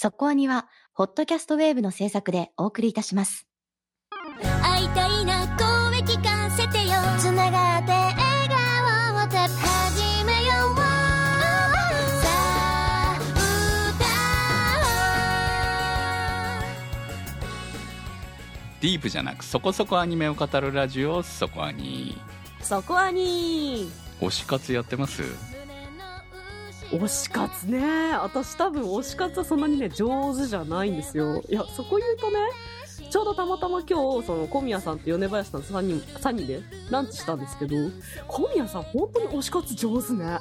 そこアニは、ホットキャストウェーブの制作でお送りいたします。会いたいな声聞かせてよつながって笑顔をた始めようさあディープじゃなくそこそこアニメを語るラジオそこアニそこアニ推し活やってます？推し活ね。私多分推し活はそんなにね上手じゃないんですよ。いやそこ言うとねちょうどたまたま今日その小宮さんと米林さん3人 ,3 人でランチしたんですけど小宮さん本当に推し活上手ね。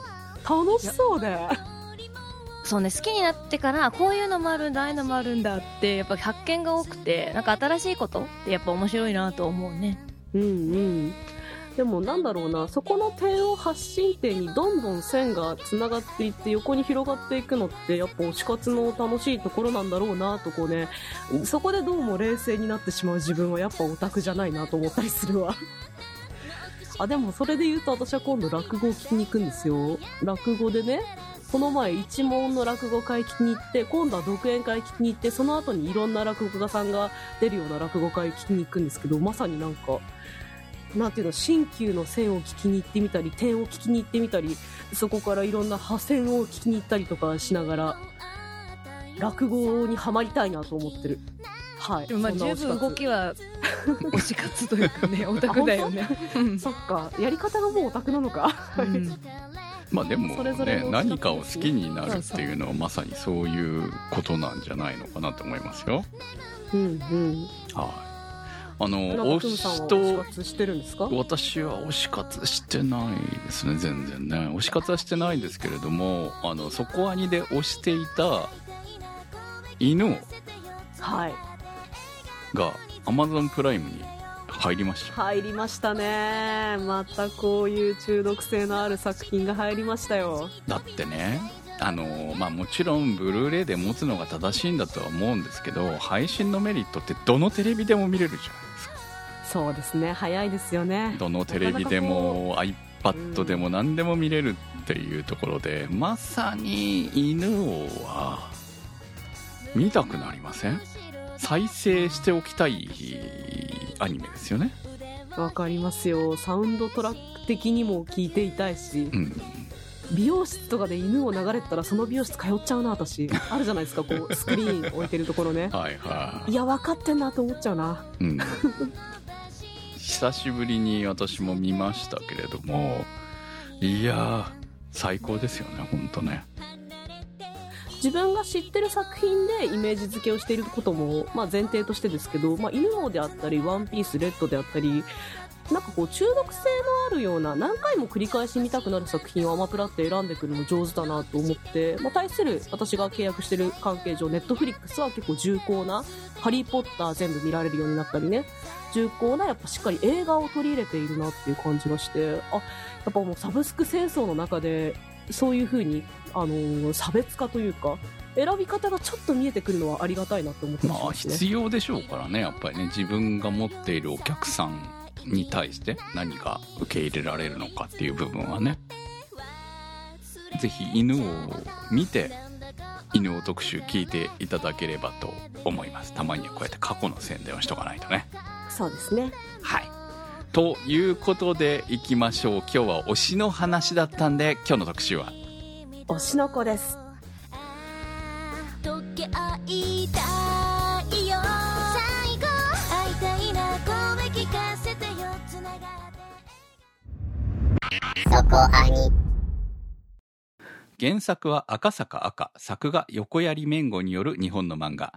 楽しそうで。そうね好きになってからこういうのもあるんだああいうのもあるんだってやっぱ発見が多くてなんか新しいことってやっぱ面白いなと思うね。うんうんでもなんだろうなそこの点を発信点にどんどん線がつながっていって横に広がっていくのってやっぱ推し活の楽しいところなんだろうなとこうねそこでどうも冷静になってしまう自分はやっぱオタクじゃないなと思ったりするわ。あでもそれで言うと私は今度落語を聞きに行くんですよ。落語でねこの前一門の落語会聞きに行って今度は独演会聞きに行ってその後にいろんな落語家さんが出るような落語会聞きに行くんですけどまさになんかなんていうの新旧の線を聞きに行ってみたり点を聞きに行ってみたりそこからいろんな派線を聞きに行ったりとかしながら落語にはまりたいなと思ってる。はい。でもまあ十分動きは推し活というかね オタクだよね。うん そっか。やり方がもうオタクなのか。うん。まあでもそれ何かを好きになるっていうのはまさにそういうことなんじゃないのかなと思いますようんうんはいあの中推しと推し活してるんですか？私は推し活してないですね全然ね。推し活はしてないんですけれどもあのそこアニで推していた犬はい。が Amazon プライムに入りました。入りましたね。またこういう中毒性のある作品が入りましたよ。だってねあのまあもちろんブルーレイで持つのが正しいんだとは思うんですけど配信のメリットってどのテレビでも見れるじゃないですかそうですね早いですよね。どのテレビでも iPad でも何でも見れるっていうところでまさに犬王は見たくなりません？再生しておきたいアニメですよね。わかりますよ。サウンドトラック的にも聞いていたいしうん。美容室とかで犬を流れてたらその美容室通っちゃうな私。あるじゃないですかこうスクリーン置いてるところね。はいはい。いや分かってんなと思っちゃうな。うん 久しぶりに私も見ましたけれどもいやー最高ですよね本当ね。自分が知ってる作品でイメージ付けをしていることも、まあ、前提としてですけど、まあ、犬王であったり、ワンピース、レッドであったり、なんかこう中毒性のあるような何回も繰り返し見たくなる作品をアマプラって選んでくるの上手だなと思って、まあ、対する私が契約してる関係上ネットフリックスは結構重厚な「ハリー・ポッター」全部見られるようになったりね。重厚なやっぱしっかり映画を取り入れているなっていう感じがしてあやっぱもうサブスク戦争の中でそういう風にあのー差別化というか選び方がちょっと見えてくるのはありがたいなって思ってまあますね。必要でしょうからねやっぱりね自分が持っているお客さんに対して何が受け入れられるのかっていう部分はねぜひ犬を見て犬王特集聞いていただければと思います。たまにはこうやって過去の宣伝をしとかないとね。そうですね。はい。ということでいきましょう。今日は推しの話だったんで今日の特集は？推しの子です。溶け合いたいよ。最後。会いたいな声聞かせてよつながって。そこアニ原作は赤坂赤作画横槍めんごによる日本の漫画。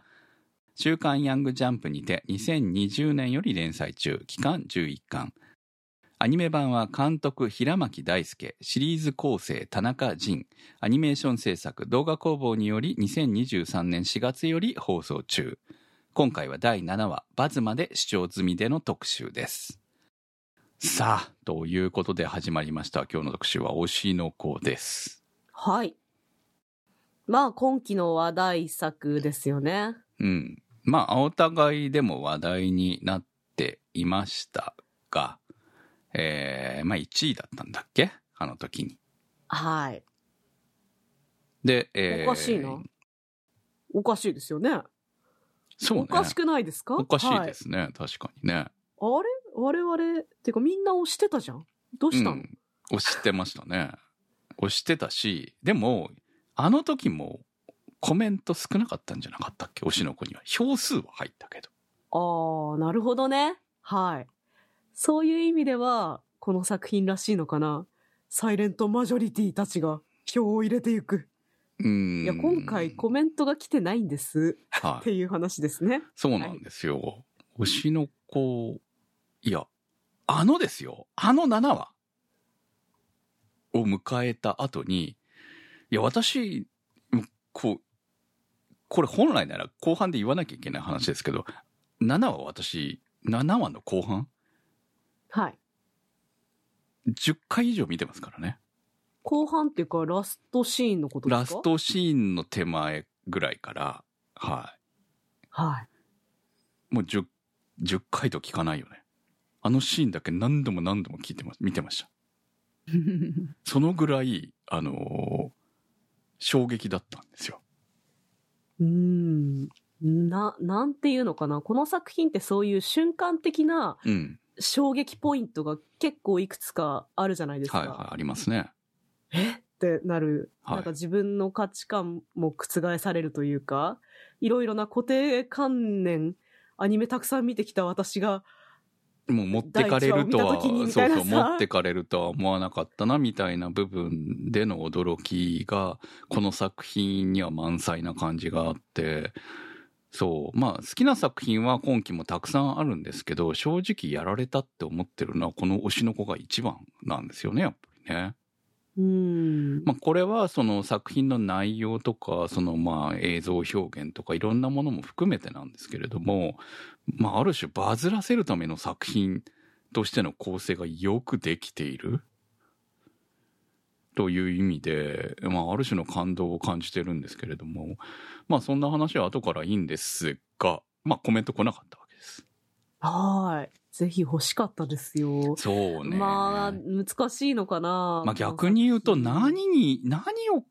週刊ヤングジャンプにて2020年より連載中期間11巻。アニメ版は監督平巻大輔シリーズ構成田中仁。アニメーション制作動画工房により2023年4月より放送中。今回は第7話バズまで視聴済みでの特集です。さあということで始まりました。今日の特集は推しの子です。はい。まあ今期の話題作ですよね。うん。まあ、お互いでも話題になっていましたが、えー、まあ1位だったんだっけ？あの時に。はい。で、えー、おかしいなおかしいですよね。そうねおかしくないですか？おかしいはですね、確かにねあれ？我々、ってかみんな押してたじゃん。どうしたの、うん、押してましたね押してたしでもあの時もコメント少なかったんじゃなかったっけ？推しの子には票数は入ったけどああ、なるほどね。はい。そういう意味では、この作品らしいのかな？サイレントマジョリティたちが票を入れていく。うーんいや、今回コメントが来てないんです。はいっていう話ですね。そうなんですよ、推しの子いやあのですよあの7話を迎えた後にいや私こうこれ本来なら後半で言わなきゃいけない話ですけど7話私7話の後半？はい。10回以上見てますからね後半っていうか、ラストシーンのことですか？ラス。トシーンの手前ぐらいからははい。いもう 10, 10回と聞かないよねあのシーンだけ何度も何度も聞いてます見てました そのぐらいあのー衝撃だったんですようーん。な、なんていうのかな。この作品ってそういう瞬間的なうん衝撃ポイントが結構いくつかあるじゃないですか。はいはいありますねえ？ってなる、はいなんか自分の価値観も覆されるというか、いろいろな固定観念、アニメたくさん見てきた私が、もう持ってかれるとはそうそう持ってかれるとは思わなかったなみたいな部分での驚きがこの作品には満載な感じがあってそうまあ好きな作品は今期もたくさんあるんですけど正直やられたって思ってるのはこの推しの子が一番なんですよねやっぱりね。うーん。まあ、これはその作品の内容とかそのまあ映像表現とかいろんなものも含めてなんですけれども、まあ、ある種バズらせるための作品としての構成がよくできているという意味で、まあ、ある種の感動を感じてるんですけれどもまあそんな話は後からいいんですが、まあ、コメント来なかったわけです。はーい。ぜひ欲しかったですよ。そうね。まあ、難しいのかな。まあ逆に言うと何に、何を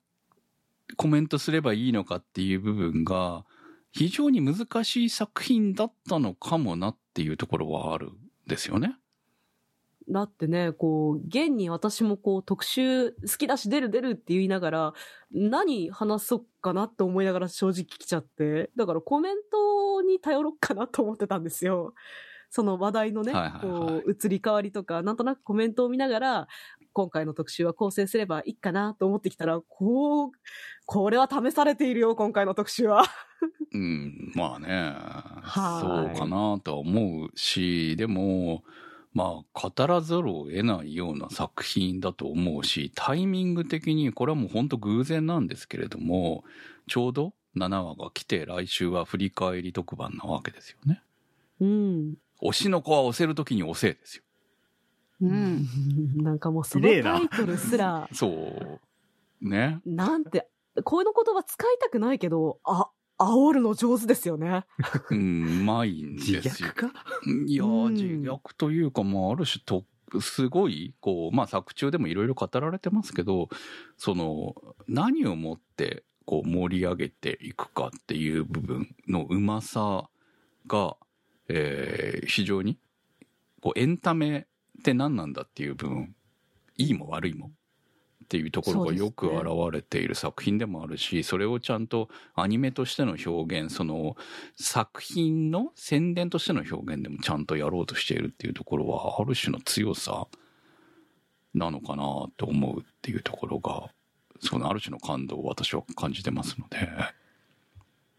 コメントすればいいのかっていう部分が非常に難しい作品だったのかもなっていうところはあるんですよね。だってね、こう、現に私もこう、特集好きだし出る出るって言いながら、何話そうかなって思いながら正直来ちゃって、だからコメントに頼ろうかなと思ってたんですよ。その話題のね、はいはいはいこう、移り変わりとか、なんとなくコメントを見ながら、今回の特集は構成すればいいかなと思ってきたら、こう、これは試されているよ、今回の特集は。うん、まあね、はいそうかなとは思うし、でも、まあ、語らざるを得ないような作品だと思うし、タイミング的に、これはもう本当偶然なんですけれども、ちょうど7話が来て、来週は振り返り特番なわけですよね。うん。推しの子は押せるときに押せですよ。うん。なんかもうそのタイトルすら、そう。ね。なんて、この言葉使いたくないけど、あ、煽るの上手ですよね。うん、うまいん自ですよ虐。か？いや自虐というか、まあ、ある種と、すごい、こう、まあ、作中でもいろいろ語られてますけど、その、何をもって、こう、盛り上げていくかっていう部分のうまさが、えー非常に、こう、エンタメって何なんだっていう部分、いいも悪いも、っていうところがよく現れている作品でもあるし、それをちゃんとアニメとしての表現、その、作品の宣伝としての表現でもちゃんとやろうとしているっていうところはある種の強さなのかなと思うっていうところがそのある種の感動を私は感じてますので。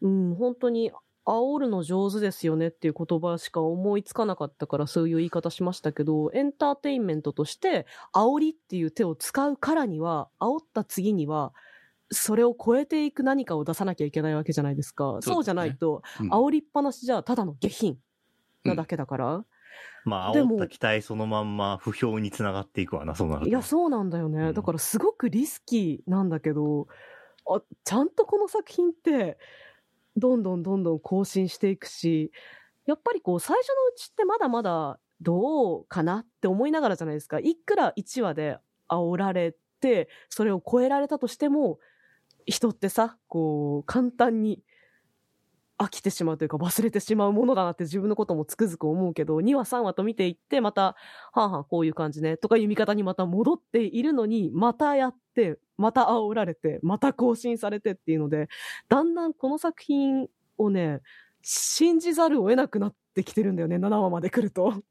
うん、本当に、煽るの上手ですよねっていう言葉しか思いつかなかったからそういう言い方しましたけど、エンターテインメントとして、煽りっていう手を使うからには、煽った次には、それを超えていく何かを出さなきゃいけないわけじゃないですか。そうねじゃないと、うん煽りっぱなしじゃただの下品なだけだから。まあ、でも煽った期待そのまんま不評につながっていくわな、そうなると。いや、そうなんだよね。うんだからすごくリスキーなんだけど、あ、ちゃんとこの作品って、どんどんどんどん更新していくし、やっぱりこう、最初のうちってまだまだどうかなって思いながらじゃないですか。いくら1話で煽られて、それを超えられたとしても、人ってさ、こう、簡単に飽きてしまうというか忘れてしまうものだなって自分のこともつくづく思うけど、2話3話と見ていって、また、はあはあこういう感じね、とかいう見方にまた戻っているのに、またやって、また煽られて、また更新されてっていうので、だんだんこの作品をね、信じざるを得なくなってきてるんだよね、7話まで来ると。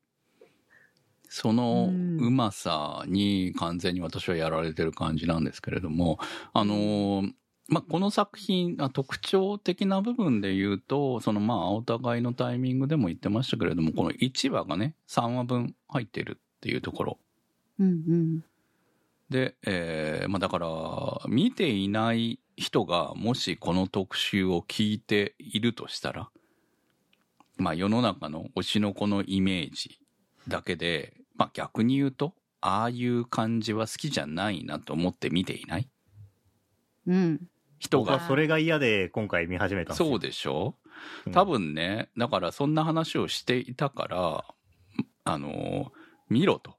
そのうんうまさに完全に私はやられてる感じなんですけれども、あのーまあ、この作品、あ特徴的な部分で言うと、そのまあ、お互いのタイミングでも言ってましたけれども、この1話がね、3話分入ってるっていうところ。うんうん。で、えーまあだから、見ていない人がもしこの特集を聞いているとしたら、まあ世の中の推しの子のイメージだけで、まあ逆に言うと、ああいう感じは好きじゃないなと思って見ていないうん。人が。僕はそれが嫌で今回見始めた。そうでしょ？うん多分ね、だからそんな話をしていたから、あの、見ろと。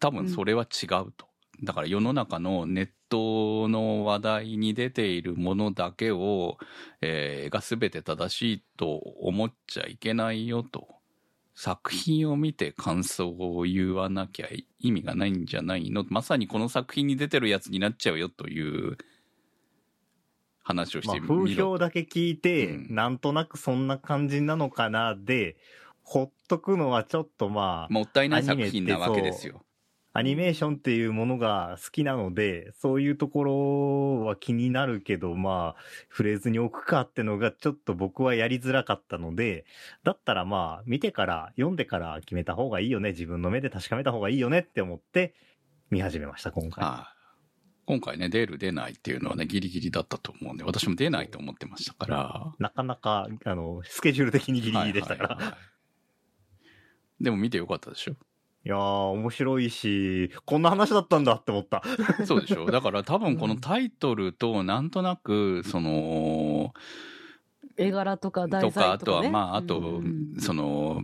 多分それは違うと。だから世の中のネットの話題に出ているものだけを、えーが全て正しいと思っちゃいけないよと。作品を見て感想を言わなきゃ意味がないんじゃないの？まさにこの作品に出てるやつになっちゃうよという話をしまあ、てみろ。風評だけ聞いて、うんなんとなくそんな感じなのかなで、ほっとくのはちょっとまあ、もったいない作品なわけですよ。アニメーションっていうものが好きなので、そういうところは気になるけど、まあ、触れずに置くかってのがちょっと僕はやりづらかったので、だったらまあ、見てから、読んでから決めた方がいいよね、自分の目で確かめた方がいいよねって思って、見始めました、今回。はい今回ね、出る出ないっていうのはね、ギリギリだったと思うんで、私も出ないと思ってましたから。なかなか、あの、スケジュール的にギリギリでしたから。はいはいはいでも見てよかったでしょいやー、面白いし、こんな話だったんだって思った。そうでしょだから多分このタイトルとなんとなく、その、絵柄とか題とか、材とか、ね。あとは、まあ、あとうん、その、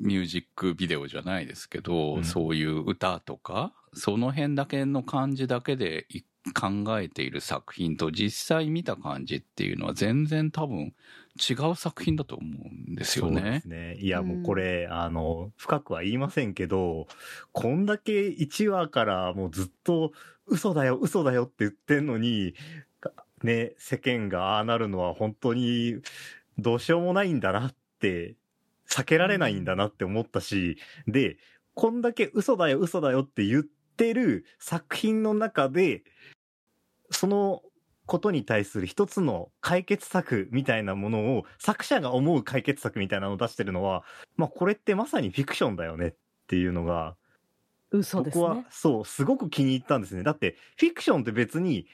ミュージックビデオじゃないですけど、うんそういう歌とか、その辺だけの感じだけでい考えている作品と実際見た感じっていうのは全然多分違う作品だと思うんですよねそうです。ね。いや、もうこれ、あの、深くは言いませんけど、こんだけ1話からもうずっと嘘だよ、嘘だよって言ってんのに、ね、世間がああなるのは本当にどうしようもないんだなって、避けられないんだなって思ったし、で、こんだけ嘘だよ、嘘だよって言ってる作品の中で、そのことに対する一つの解決策みたいなものを作者が思う解決策みたいなのを出してるのは、まあこれってまさにフィクションだよねっていうのが、嘘です僕はね。そう、すごく気に入ったんですね。だってフィクションって別に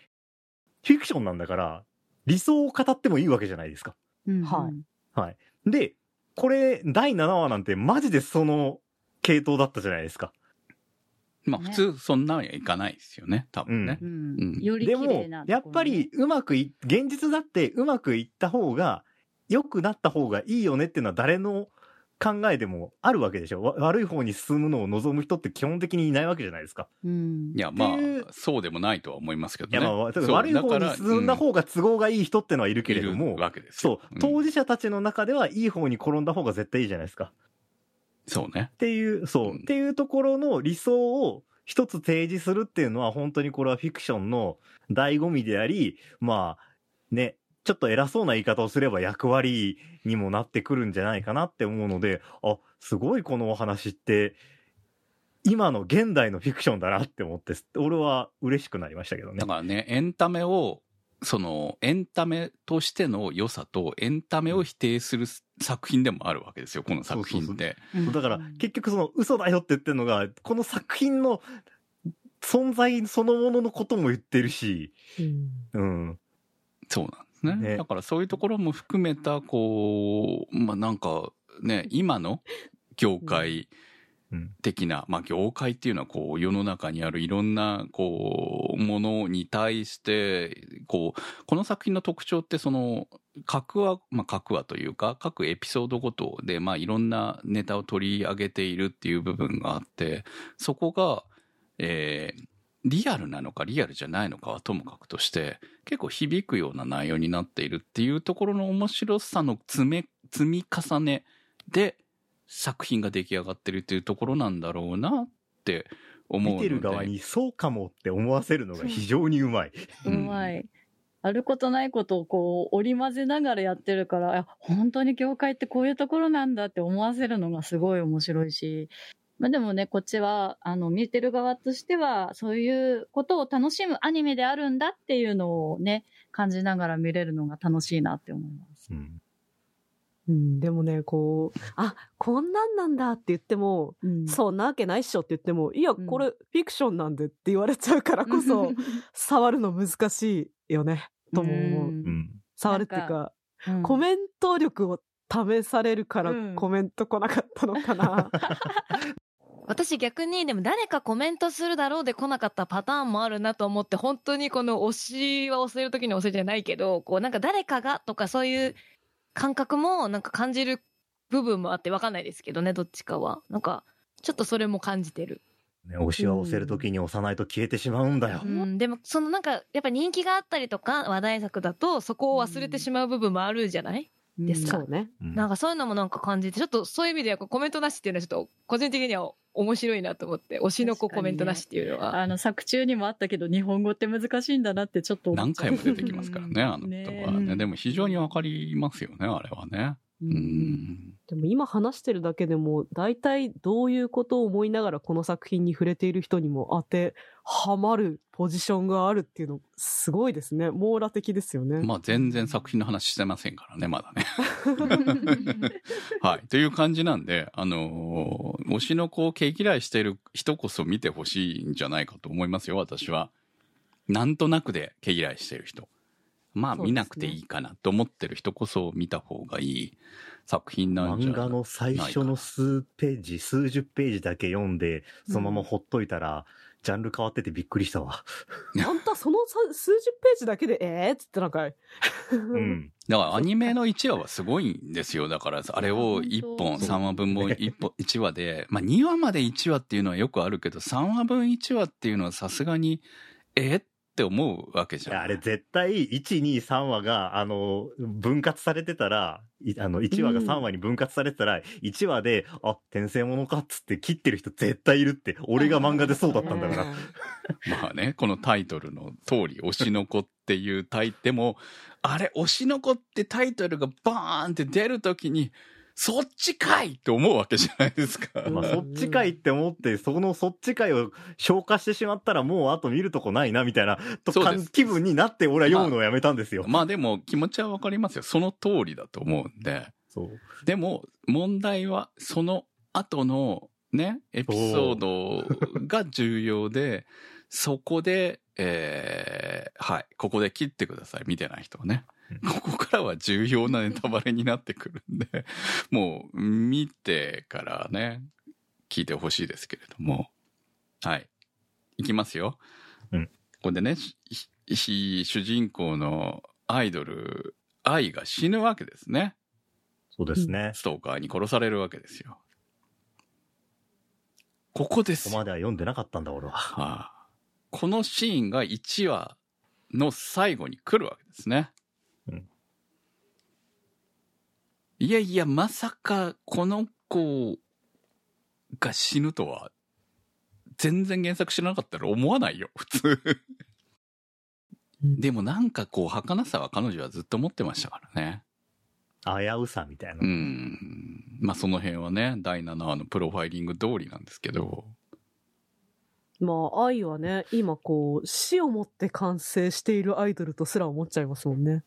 フィクションなんだから理想を語ってもいいわけじゃないですか。うんはいはい。で、これ第7話なんてマジでその系統だったじゃないですか。ねまあ普通そんなんはいかないですよね、多分ね。うん。うん。よりでも綺麗な、やっぱりうまくい、現実だってうまくいった方が、良くなった方がいいよねっていうのは誰の考えでもあるわけでしょ？わ悪い方に進むのを望む人って基本的にいないわけじゃないですか。うんいや、まあ、そうでもないとは思いますけどいや、ね。まあ、悪い方に進んだ方が都合がいい人ってのはいるけれどいもる、わけですそよ。う、ん当事者たちの中ではいい方に転んだ方が絶対いいじゃないですか。そうね。っていう、そう、うんっていうところの理想を一つ提示するっていうのは本当にこれはフィクションの醍醐味であり、まあ、ね、ちょっと偉そうな言い方をすれば役割にもなってくるんじゃないかなって思うので、あ、すごいこのお話って、今の現代のフィクションだなって思って、俺は嬉しくなりましたけどねだ。からね、エンタメを、その、エンタメとしての良さと、エンタメを否定する作品でもあるわけですよ、この作品って。うんだから結局その嘘だよって言ってるのが、この作品の存在そのもののことも言ってるし、うんうん。そうなんですね。ね。だからそういうところも含めた、こう、まあなんか、ね、今の業界うん。的な、まあ業界っていうのはこう世の中にあるいろんなこうものに対して、こう、この作品の特徴ってその、各話、まあ各話というか、各エピソードごとで、まあいろんなネタを取り上げているっていう部分があって、そこが、えーリアルなのかリアルじゃないのかはともかくとして、結構響くような内容になっているっていうところの面白さの積め、積み重ねで作品が出来上がってるっていうところなんだろうなって思う。見てる側にそうかもって思わせるのが非常にうまい。うまい。あることないことをこう織り交ぜながらやってるから、本当に業界ってこういうところなんだって思わせるのがすごい面白いし、まあでもね、こっちは、あの、見てる側としては、そういうことを楽しむアニメであるんだっていうのをね、感じながら見れるのが楽しいなって思います。うん。うん、でもね、こう、あ、こんなんなんだって言っても、うんそんなわけないっしょって言っても、いや、うんこれフィクションなんでって言われちゃうからこそ、触るの難しいよね、とも思う。うん。触るっていうか、うんコメント力を試されるからうんコメント来なかったのかな。私逆にでも誰かコメントするだろうで来なかったパターンもあるなと思って本当にこの推しは押せる時に押せじゃないけどこうなんか誰かがとかそういう感覚もなんか感じる部分もあってわかんないですけどねどっちかは。なんかちょっとそれも感じてる、ね、推しは押せるときに押さないと消えてしまうんだよ。う。ん、でもそのなんかやっぱ人気があったりとか話題作だとそこを忘れてしまう部分もあるじゃない、ですか。そうね。うん。なんかそういうのもなんか感じてちょっとそういう意味ではコメントなしっていうのはちょっと個人的には面白いなと思って推しの子コメントなしっていうのは、あの、作中にもあったけど、日本語って難しいんだなってちょっと何回も出てきますからね、あのね。言葉はね。でも非常にわかりますよね、あれはね。でも今話してるだけでも、大体どういうことを思いながらこの作品に触れている人にも当てはまるポジションがあるっていうの、すごいですね。網羅的ですよね。まあ全然作品の話してませんからね、まだね。はい。という感じなんで、あのー推しの子を毛嫌いしている人こそ見てほしいんじゃないかと思いますよ、私は。なんとなくで毛嫌いしている人。まあ見なくていいかなと思ってる人こそ見た方がいい作品なんじゃ漫画の最初の数ページ、数十ページだけ読んで、そのままほっといたら、ジャンル変わっててびっくりしたわ。あんたそのさ数十ページだけで、えーっつってなんかい。うん。だからアニメの1話はすごいんですよ。だからあれを1本、3話分も1本、1話で、まあ2話まで1話っていうのはよくあるけど、3話分1話っていうのはさすがに、えって思うわけじゃん。あれ絶対、1、2、3話が、あの、分割されてたら、いあの、1話が3話に分割されてたら、1話で、あ、転生ものかっつって切ってる人絶対いるって、俺が漫画でそうだったんだから。まあね、このタイトルの通り、推しの子っていうタイでも、あれ、推しの子ってタイトルがバーンって出るときに、そっちかいって思うわけじゃないですか。まあ、そっちかいって思って、そのそっちかいを消化してしまったら、もうあと見るとこないな、みたいな、とそうです気分になって、俺は読むのをやめたんですよ。まあでも気持ちはわかりますよ。その通りだと思うんで。そう。でも問題はその後のね、エピソードが重要で、そこで、えー、はい、ここで切ってください、見てない人はね。ここからは重要なネタバレになってくるんで、もう見てからね、聞いてほしいですけれども。はい。いきますよ。うん。これでね、主人公のアイドル、愛が死ぬわけですね。そうですね。ストーカーに殺されるわけですよ。ここですよ。ここまでは読んでなかったんだ、俺は。はあこのシーンが1話の最後に来るわけですね。うんいやいや、まさかこの子が死ぬとは、全然原作知らなかったら思わないよ、普通。うんでもなんかこう、儚さは彼女はずっと持ってましたからね。危うさみたいな。うん。まあその辺はね、第7話のプロファイリング通りなんですけど、まあ、愛はね、今こう、死をもって完成しているアイドルとすら思っちゃいますもんね。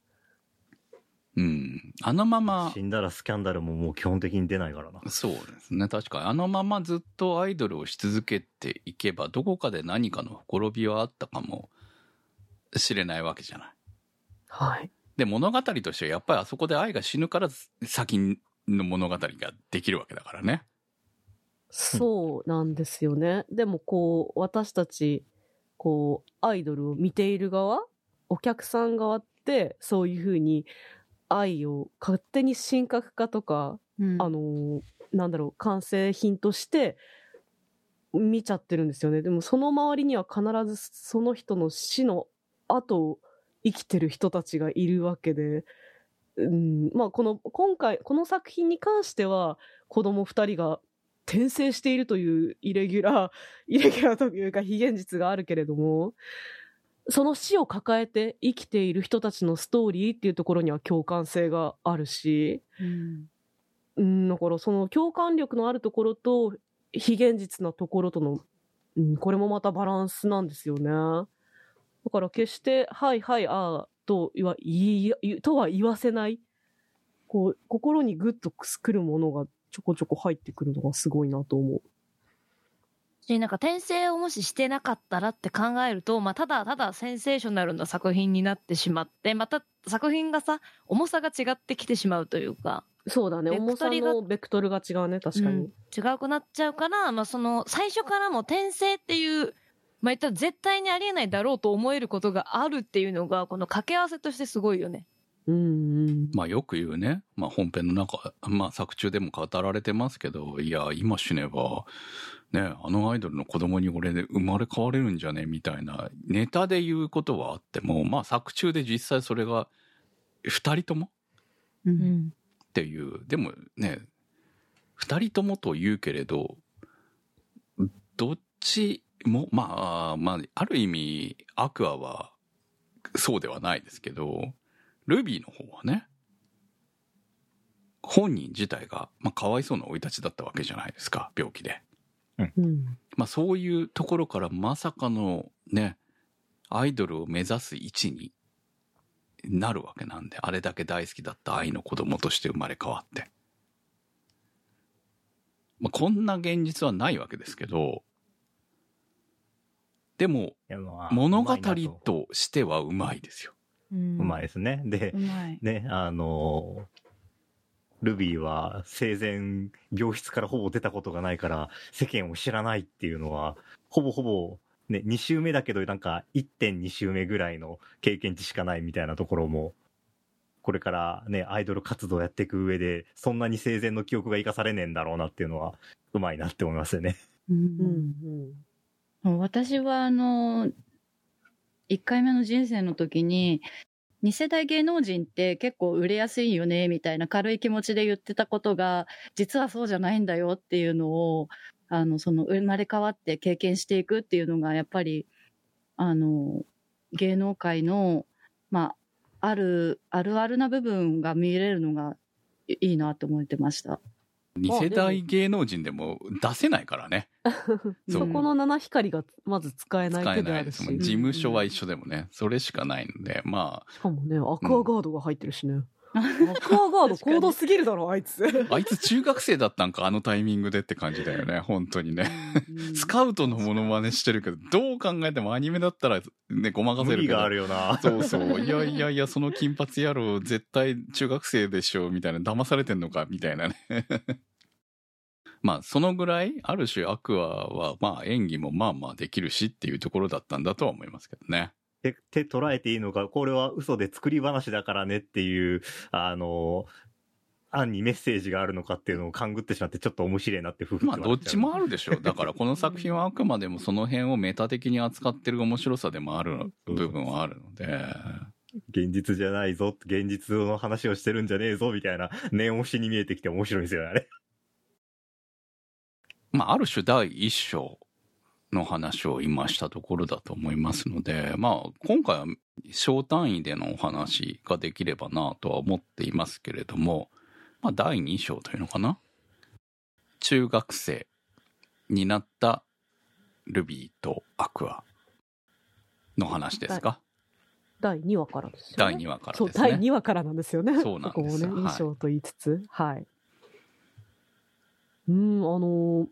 うん。あのまま、死んだらスキャンダルももう基本的に出ないからな。そうですね。確かに。あのままずっとアイドルをし続けていけば、どこかで何かのほころびはあったかもしれないわけじゃない。はい。で、物語としてはやっぱりあそこで愛が死ぬから先の物語ができるわけだからね。そうなんですよね。でもこう、私たち、こう、アイドルを見ている側、お客さん側って、そういうふうに愛を勝手に神格化とか、うんあのーなんだろう、完成品として見ちゃってるんですよね。でもその周りには必ずその人の死の後を生きてる人たちがいるわけで、うん、まあこの、今回、この作品に関しては子供二人が転生しているというイレギュラー、イレギュラーというか非現実があるけれども、その死を抱えて生きている人たちのストーリーっていうところには共感性があるし、うん、だからその共感力のあるところと非現実なところとの、うん、これもまたバランスなんですよね。だから決して、はいはい、ああ、と言、いい、いとは言わせない、こう、心にグッとくるものがちょこちょこ入ってくるのがすごいなと思う。し、なんか転生をもししてなかったらって考えると、まあ、ただただセンセーショナルな作品になってしまって、また作品がさ、重さが違ってきてしまうというか、そうだね。重さのベクトルが違うね、確かに。うん違うくなっちゃうから、まあ、その、最初からも転生っていう、まあ、言ったら絶対にありえないだろうと思えることがあるっていうのが、この掛け合わせとしてすごいよね。うん、うん。まあよく言うね、まあ本編の中、まあ作中でも語られてますけど、いや、今死ねば、ね、あのアイドルの子供に俺で生まれ変われるんじゃねみたいな、ネタで言うことはあっても、まあ作中で実際それが、二人とも？ううんん。っていう、でもね、二人ともと言うけれど、どっちも、まあ、まあ、ある意味、アクアは、そうではないですけど、ルビーの方はね、本人自体が、まあ、かわいそうな生い立ちだったわけじゃないですか、病気で。うん。まあ、そういうところからまさかのね、アイドルを目指す位置になるわけなんで、あれだけ大好きだった愛の子供として生まれ変わって。まあ、こんな現実はないわけですけど、でも、物語としてはうまいですよ。ううまいですね。で。ね、あの、ルビーは生前病室からほぼ出たことがないから世間を知らないっていうのは、ほぼほぼね、2週目だけどなんか1.2週目ぐらいの経験値しかないみたいなところも、これからね、アイドル活動やっていく上で、そんなに生前の記憶が生かされねえんだろうなっていうのは、うまいなって思いますよね。ううんんうん。私はあの、1回目の人生の時に、2世代芸能人って結構売れやすいよね、みたいな軽い気持ちで言ってたことが、実はそうじゃないんだよっていうのを、あの、その生まれ変わって経験していくっていうのが、やっぱり、あの、芸能界の、まあ、ある、あるあるな部分が見れるのがいいいなと思ってました。二世代芸能人でも出せないからね。そこの七光がまず使えない使え。ないですもん。事務所は一緒でもね、それしかないので、ましかもね、アクアガードが入ってるしね。アクアガード高度すぎるだろ、あいつ。あ、あいつ中学生だったんか、あのタイミングでって感じだよね、本当にね。うんスカウトのモノマネしてるけど、どう考えてもアニメだったらね、ごまかせるけど。あるよな。そうそう。いやいやいや、その金髪野郎絶対中学生でしょ、みたいな。騙されてんのか、みたいなね。まあ、そのぐらい、ある種アクアは、まあ演技もまあまあできるしっていうところだったんだとは思いますけどね。手、手捉えていいのか、これは嘘で作り話だからねっていう、あの、案にメッセージがあるのかっていうのを勘ぐってしまってちょっと面白いなって夫婦まあ、どっちもあるでしょう。だから、この作品はあくまでもその辺をメタ的に扱ってる面白さでもある部分はあるので、現実じゃないぞ、現実の話をしてるんじゃねえぞ、みたいな念押しに見えてきて面白いですよね、あれ。まあ、ある種第一章の話を今したところだと思いますので、まあ、今回は小単位でのお話ができればなとは思っていますけれども、まあ、第二章というのかな中学生になったルビーとアクアの話ですか、第2話からですよね。第2話からそう、ですね。第2話からなんですよね。そうなんですここもね、はい印象と言いつつ、はい。うん、あのー、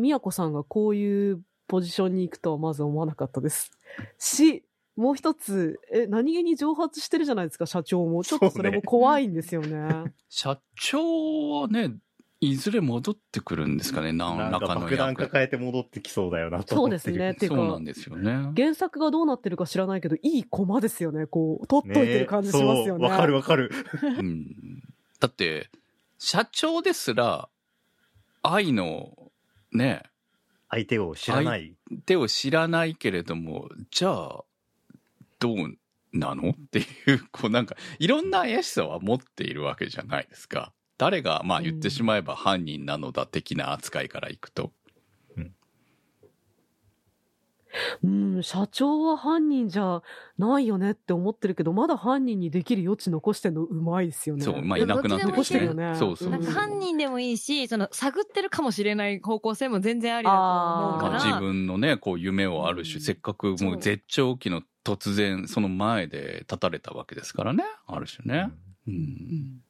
みやこさんがこういうポジションに行くとはまず思わなかったです。し、もう一つ、え、何気に蒸発してるじゃないですか、社長も。ちょっとそれも怖いんですよね。社長はね、いずれ戻ってくるんですかね、何なんらかのか爆弾役。抱えて戻ってきそうだよなとそう思ってる。ですね。っていうかそうなん、ですよね。原作がどうなってるか知らないけど、いい駒ですよね。こう、取っといてる感じしますよね。わかるわかる。うんだって、社長ですら、愛の、ね、相手を知らない。手を知らないけれども、じゃあ、どうなの？っていう、こうなんか、いろんな怪しさは持っているわけじゃないですか。誰が、まあ言ってしまえば犯人なのだ的な扱いからいくと。うん、社長は犯人じゃないよねって思ってるけど、まだ犯人にできる余地残してんのうまいですよね。そう、まあいなくなってるしどっちでもいいけどね。ねそうそうなんか犯人でもいいし、その探ってるかもしれない方向性も全然ありだと思うから。まあ自分のね、こう夢をある種、うんせっかくもう絶頂期の突然、その前で立たれたわけですからね。ある種ね。うんうん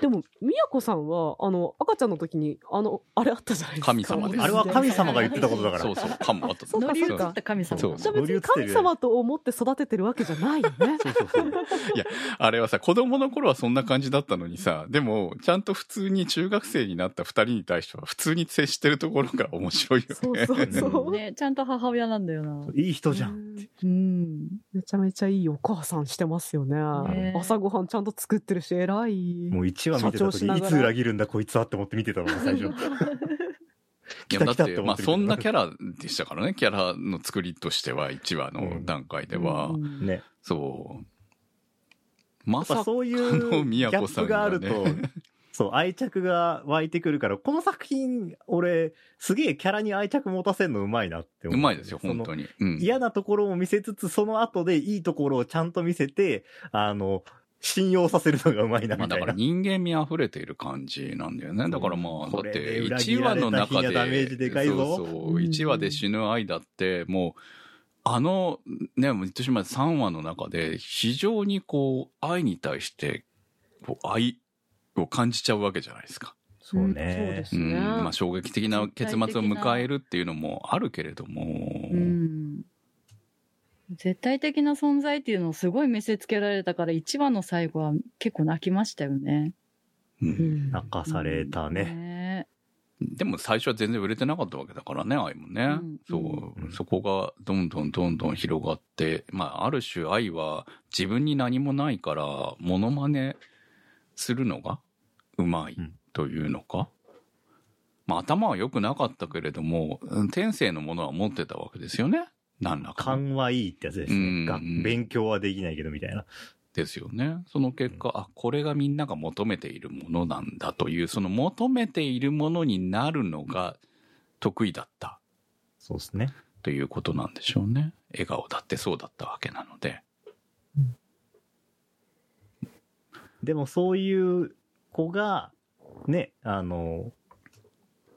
でも、みやこさんは、あの、赤ちゃんの時に、あの、あれあったじゃないですか。神様ですあれは神様が言ってたことだから。そうそう、かも。あと、そうか乗り移った神様。そう別に神様と思って育ててるわけじゃないよね。そうそうそう。あれはさ、子供の頃はそんな感じだったのにさ、でも、ちゃんと普通に中学生になった二人に対しては、普通に接してるところが面白いよね。そうそうそう。ね、ちゃんと母親なんだよな。いい人じゃん。ん。うん。めちゃめちゃいいお母さんしてますよね。ね朝ごはんちゃんと作ってるし、偉い。もう1話見てた時、いつ裏切るんだこいつはって思って見てたの、最初。いや、来た来たってだって、まあ、そんなキャラでしたからね、キャラの作りとしては、1話の段階では。うんね。そう。まさかぱそういうあのギャ宮子ップがさんがねあると、そう、愛着が湧いてくるから、この作品、俺、すげえキャラに愛着持たせるのうまいなって思うまいですよ、本当に。うん。嫌なところも見せつつ、その後でいいところをちゃんと見せて、あの、信用させるのがうまいな、まあだからみたいな。人間味溢れている感じなんだよね。だからまあ、だってで裏切1られた話の中で、ダメージでかいぞそうそう、1話で死ぬ愛だって、もう、あの、ね、もう言ってしまえば3話の中で、非常にこう、愛に対して、こう、愛を感じちゃうわけじゃないですか。そうそうでね。うん。すね。まあ衝撃的な結末を迎えるっていうのもあるけれども、うん。絶対的な存在っていうのをすごい見せつけられたから、1話の最後は結構泣きましたよね。うんうん泣かされたね。ねでも最初は全然売れてなかったわけだからね、愛もね。うんそう、うんそこがどんどんどんどん広がって、まあ、ある種愛は自分に何もないから、モノマネするのがうまいうんというのか。まあ、頭は良くなかったけれども、うん天性のものは持ってたわけですよね。何らかの。勘はいいってやつですうんね。が勉強はできないけど、みたいな。ですよね。その結果、あ、これがみんなが求めているものなんだという、その求めているものになるのが得意だったそうですね。ということなんでしょうね。笑顔だってそうだったわけなので。でもそういう子が、ね、あの、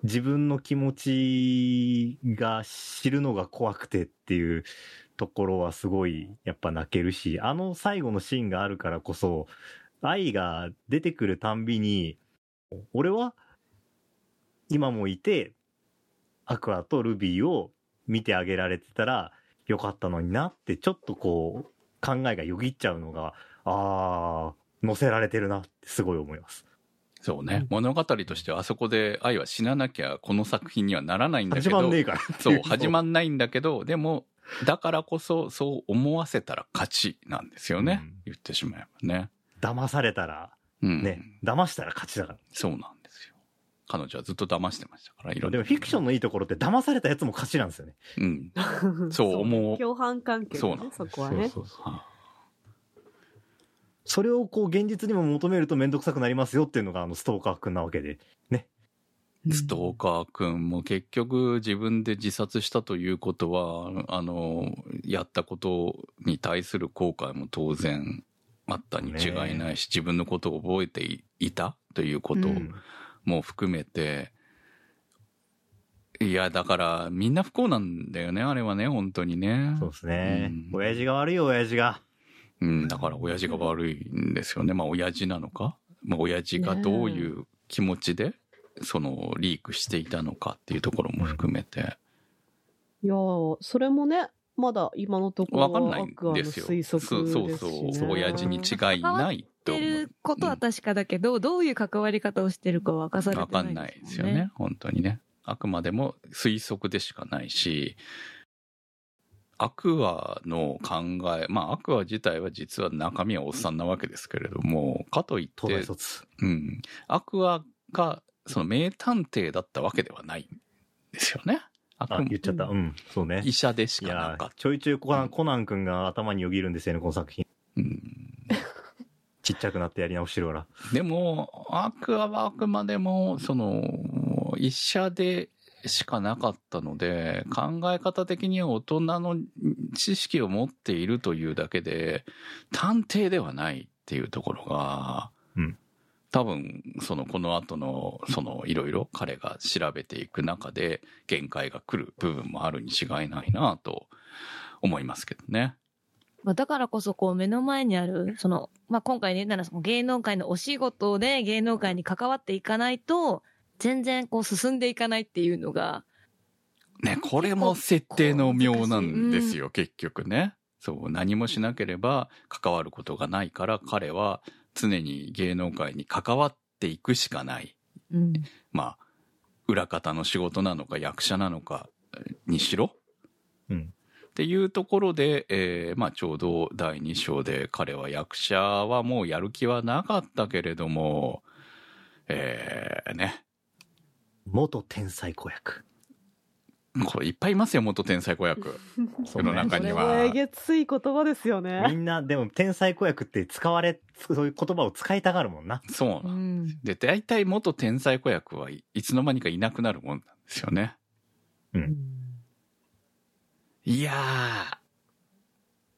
自分の気持ちが知るのが怖くてっていうところはすごいやっぱ泣けるし、あの最後のシーンがあるからこそ、愛が出てくるたんびに、俺は今もいて、アクアとルビーを見てあげられてたらよかったのになって、ちょっとこう考えがよぎっちゃうのが、あー、乗せられてるなってすごい思います。そうね。物語としてはあそこで愛は死ななきゃこの作品にはならないんだけ始ど。まんねえから。そう、始まんないんだけど、でも、だからこそそう思わせたら勝ちなんですよね。うん言ってしまえばね。騙されたら、うん。ね、騙したら勝ちだから。そうなんですよ。彼女はずっと騙してましたから、いろんな。でもフィクションのいいところって騙されたやつも勝ちなんですよね。うん。そう思う 共犯関係そうなんだね、そこはね。そうそうそうはそれをこう現実にも求めるとめんどくさくなりますよっていうのがあのストーカー君なわけで。ストーカー君も結局自分で自殺したということは、あの、やったことに対する後悔も当然あったに違いないし、自分のことを覚えていたということうんも含めて、いや、だからみんな不幸なんだよね、あれはね、本当にね。そうですねうん。親父が悪いよ、親父が。うん、だから親父が悪いんですよね。まあ親父なのか？まあ親父がどういう気持ちで、そのリークしていたのかっていうところも含めて。いやーそれもね、まだ今のところわかんないんですよ。推測そうそうですし、ね。そうそう。親父に違いないと思ってることは確かだけど、どういう関わり方をしてるかは明かさう。れてないわかんないですよね。。本当にね。あくまでも推測でしかないし、アクアの考え、まあアクア自体は実は中身はおっさんなわけですけれども、かといって、卒。うん。アクアが、その名探偵だったわけではないんですよね。ああ、言っちゃった。うん、そうね。医者でしかなかっ、ちょいちょいコナンコナン君が頭によぎるんですよね、この作品。た。うん ちっちゃくなってやり直してるから。でも、アクアはあくまでも、その、医者でしかなかったので、考え方的には大人の知識を持っているというだけで、探偵ではないっていうところが、うん多分、その、この後の、その、いろいろ彼が調べていく中で、限界が来る部分もあるに違いないなと思いますけどね。まあ、だからこそ、こう、目の前にある、その、まあ、今回ね、ならその芸能界のお仕事で芸能界に関わっていかないと、全然こう進んでいかないっていうのが、ね、これも設定の妙なんですよ、結局ね。そう、何もしなければ関わることがないから、彼は常に芸能界に関わっていくしかない。うん。まあ、裏方の仕事なのか役者なのかにしろ。うん。っていうところで、えーまあちょうど第2章で彼は役者はもうやる気はなかったけれども、えーね、元天才子役。これいっぱいいますよ、元天才子役。世の中にはもえげつい言葉ですよみね。んな、でも天才子役って使われ、そういう言葉を使いたがるもんな。そううなんん。で、大体元天才子役はいいつの間にかいなくなるもんなんですよね。いや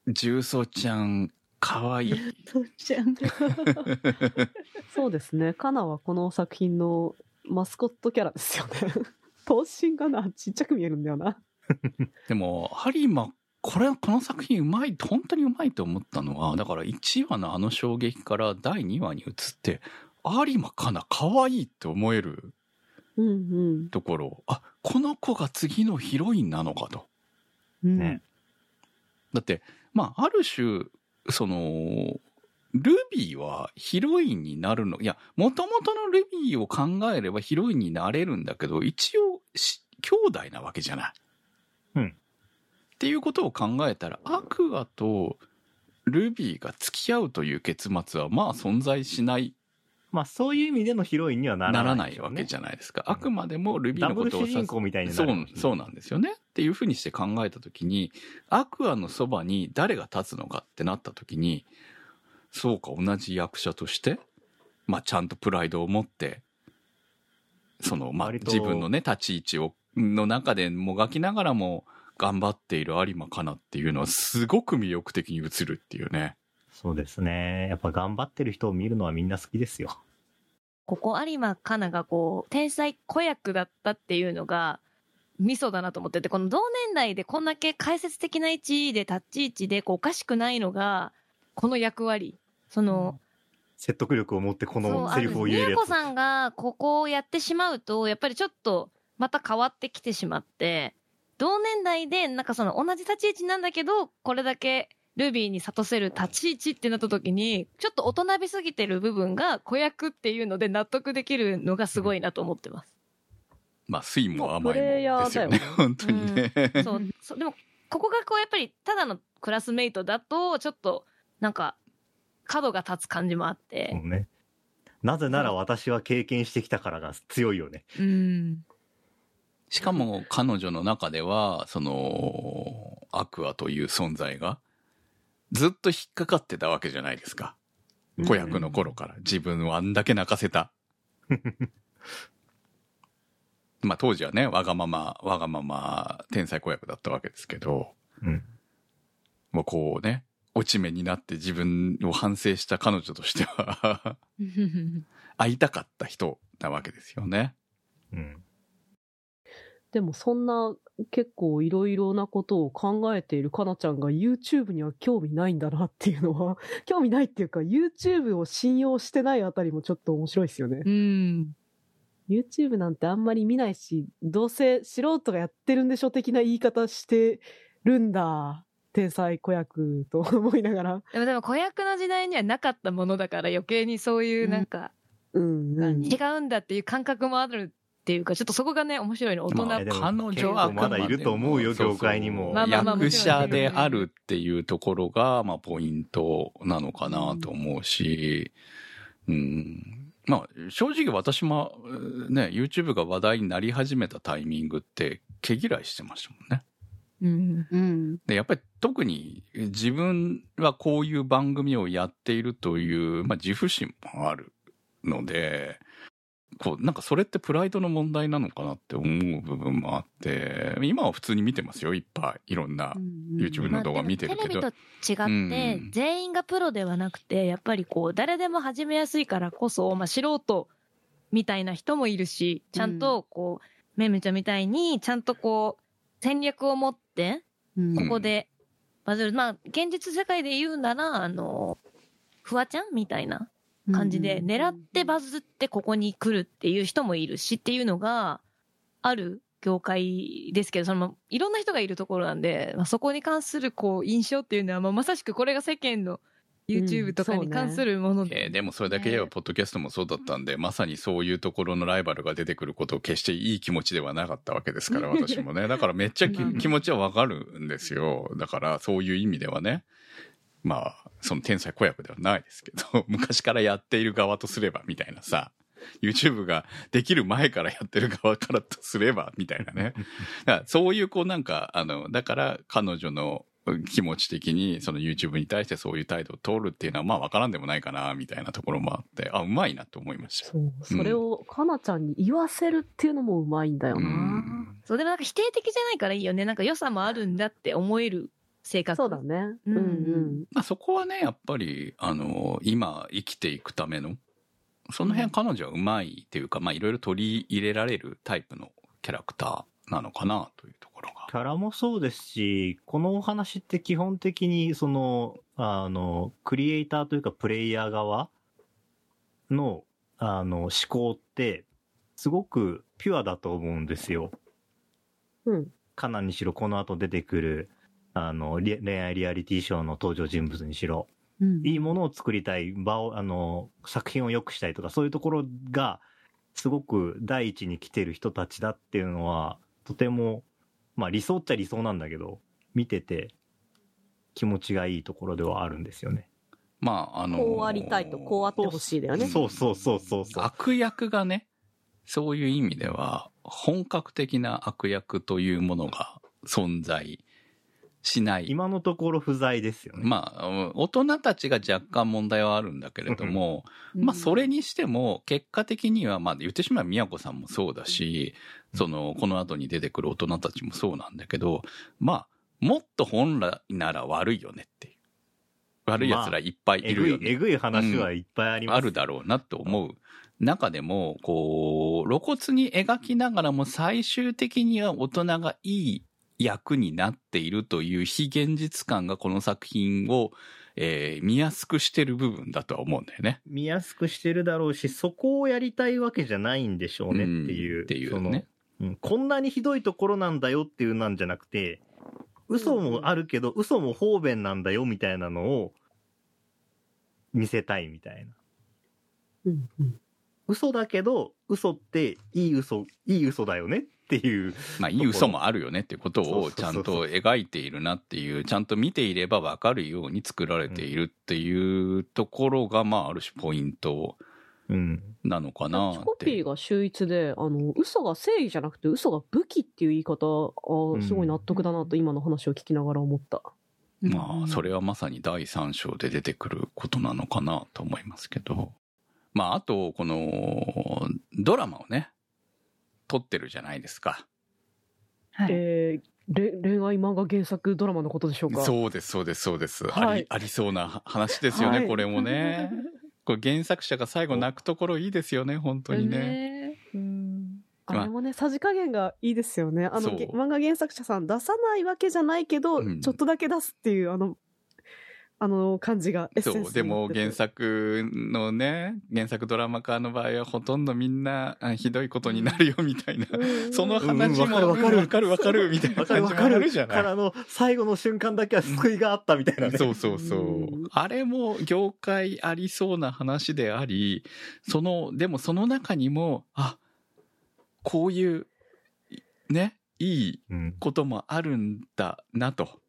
ー、重曹ちゃん、かわいい。そうちゃん。そうですね。カナはこの作品のマスコットキャラですよね。頭身がな、ちっちゃく見えるんだよな。でも、ハリーマ、これ、この作品うまい、本当にうまいと思ったのは、だから1話のあの衝撃から第2話に移って、有馬かな、可愛いって思えるうんうん。ところ、あ、この子が次のヒロインなのかと。うんねだって、まあ、ある種、その、ルビーはヒロインになるの、いや、もともとのルビーを考えればヒロインになれるんだけど、一応し、兄弟なわけじゃない。うんっていうことを考えたら、アクアとルビーが付き合うという結末は、まあ存在しない、まあそういう意味でのヒロインにはななららなないいわけじゃゃないですか。あくまでもルビーダのことをブル主人公みたいになそうるかもしれないそうなんですよね。っていうふうにして考えたときに、アクアのそばに誰が立つのかってなったときに、そうか、同じ役者として、まあちゃんとプライドを持って、その、まあ自分のね、立ち位置を、の中でもがきながらも頑張っている有馬かなっていうのはすごく魅力的に映るっていうね。そうですね。やっぱ頑張ってる人を見るのはみんな好きですよ。ここ有馬かながこう、天才子役だったっていうのが、ミソだなと思ってて、この同年代でこんだけ解説的な位置で、立ち位置でこうおかしくないのが、この役割。その、説得力を持ってこのセリフを言えるやつ。美恵子さんがここをやってしまうと、やっぱりちょっとまた変わってきてしまって、同年代でなんかその同じ立ち位置なんだけど、これだけルビーに諭せる立ち位置ってなった時に、ちょっと大人びすぎてる部分が子役っていうので納得できるのがすごいなと思ってます。まあ、酸いも甘いもですよね。だよね本当にね。そう。そうでも、ここがこうやっぱりただのクラスメイトだと、ちょっとなんか角が立つ感じもあって。そうね。なぜなら私は経験してきたからが強いよね。うん。しかも彼女の中では、その、アクアという存在が、ずっと引っかかってたわけじゃないですか。子役の頃から。自分をあんだけ泣かせた。まあ当時はね、わがまま、わがまま、天才子役だったわけですけど、うん。もうこうね、落ち目になって自分を反省した彼女としては、会いたかった人なわけですよね。うん。でもそんな結構いろいろなことを考えているかなちゃんが YouTube には興味ないんだなっていうのは、興味ないっていうか YouTube を信用してないあたりもちょっと面白いですよね。うん。YouTube なんてあんまり見ないし、どうせ素人がやってるんでしょ的な言い方してるんだ。天才子役と思いながら。でもでも子役の時代にはなかったものだから余計にそういうなんかうん、うん。違うんだっていう感覚もあるっていうかちょっとそこがね面白いの大人、まあ彼女はまだいると思うよ業界にもまあまあまあ役者であるっていうところが、まあ、ポイントなのかなと思うし、うん。まあ、正直私も、ね、YouTube が話題になり始めたタイミングって、毛嫌いしてましたもんね。うん。うん。で、やっぱり特に自分はこういう番組をやっているという、まあ、自負心もあるので、こう、なんかそれってプライドの問題なのかなって思う部分もあって、今は普通に見てますよ、いっぱい。いろんな。YouTube の動画見てるけどまあテレビと違って、うん全員がプロではなくて、やっぱりこう、誰でも始めやすいからこそ、まあ素人みたいな人もいるし、ちゃんとこう、めめちゃんみたいに、ちゃんとこう、戦略を持って、うんここでバズる。まあ、現実世界で言うなら、あの、フワちゃんみたいな感じで、狙ってバズってここに来るっていう人もいるしっていうのがある業界ですけど、その、いろんな人がいるところなんで、まあ、そこに関するこう、印象っていうのは、まあ、まさしくこれが世間の YouTube とかに関するもので、えーでもそれだけ言えば、ポッドキャストもそうだったんで、まさにそういうところのライバルが出てくることを決していい気持ちではなかったわけですから、私もね。だからめっちゃ気持ちはわかるんですよ。だからそういう意味ではね。まあ、その天才子役ではないですけど、昔からやっている側とすれば、みたいなさ。YouTube ができる前からやってる側からとすれば、みたいなね。だからそういうこうなんか、あの、だから彼女の気持ち的にその YouTube に対してそういう態度を取るっていうのはまあわからんでもないかな、みたいなところもあって、あ、うまいなと思いました。そう。それを、かなちゃんに言わせるっていうのもうまいんだような。ん。そう、でもなんか否定的じゃないからいいよね。なんか良さもあるんだって思える性格。そうだね。ううんんうん。まあそこはね、やっぱり、あの、今生きていくための、その辺彼女はうまいっていうか、まあいろいろ取り入れられるタイプのキャラクターなのかなというところが。キャラもそうですし、このお話って基本的にその、あの、クリエイターというかプレイヤー側の、あの、思考って、すごくピュアだと思うんですよ。うん。カナにしろ、この後出てくる、あの、リ恋愛リアリティショーの登場人物にしろ、うんいいものを作りたい、場を、あの、作品を良くしたいとか、そういうところが、すごく第一に来てる人たちだっていうのは、とても、まあ理想っちゃ理想なんだけど、見てて気持ちがいいところではあるんですよね。まあ、あの、こうありたいと、こうあってほしいだよね。そうそうそうそうそう。悪役がね、そういう意味では、本格的な悪役というものが存在しない。今のところ不在ですよね。まあ、大人たちが若干問題はあるんだけれども、まあ、それにしても、結果的には、まあ、言ってしまえば、宮子さんもそうだし、その、この後に出てくる大人たちもそうなんだけど、まあ、もっと本来なら悪いよねっていう。悪い奴らいっぱいいるよね。えぐい話はいっぱいあります。あるだろうなと思う中でも、こう、露骨に描きながらも最終的には大人がいい役になっているという非現実感がこの作品を、えー見やすくしてる部分だとは思うんだよね。見やすくしてるだろうし、そこをやりたいわけじゃないんでしょうねっていう。うんっていうね。うんこんなにひどいところなんだよっていうなんじゃなくて、嘘もあるけど、嘘も方便なんだよみたいなのを見せたいみたいな。うんうん。嘘だけど、嘘っていい嘘、いい嘘だよねっていう。まあ、いい嘘もあるよねっていうことをちゃんと描いているなっていう、ちゃんと見ていればわかるように作られているっていうところが、まあ、ある種ポイントうん。なのかなチョって。コピーが秀逸で、あの、嘘が正義じゃなくて嘘が武器っていう言い方、あすごい納得だなと今の話を聞きながら思った。まあ、それはまさに第三章で出てくることなのかなと思いますけど。まあ、あと、この、ドラマをね、撮ってるじゃないですか。はいえー、れ恋愛漫画原作ドラマのことでしょうか？そうです、そうです、そうです。あはいり、ありそうな話ですよね、はいこれもね。これ原作者が最後泣くところいいですよね、本当にね。ああれもね、さじ加減がいいですよね。あの、漫画原作者さん出さないわけじゃないけど、うんちょっとだけ出すっていう、あの、あの感じがエッセンスそう、でも原作のね、原作ドラマ化の場合はほとんどみんなあひどいことになるよみたいな。うんその話も、うんわかるわかるうんわかるわかるみたいなわかる感じもあわかるるじゃない。からの最後の瞬間だけは救いがあったみたいなね。そうそうそううん。あれも業界ありそうな話であり、その、でもその中にも、あ、こういう、ね、いいうん。こともあるんだなと。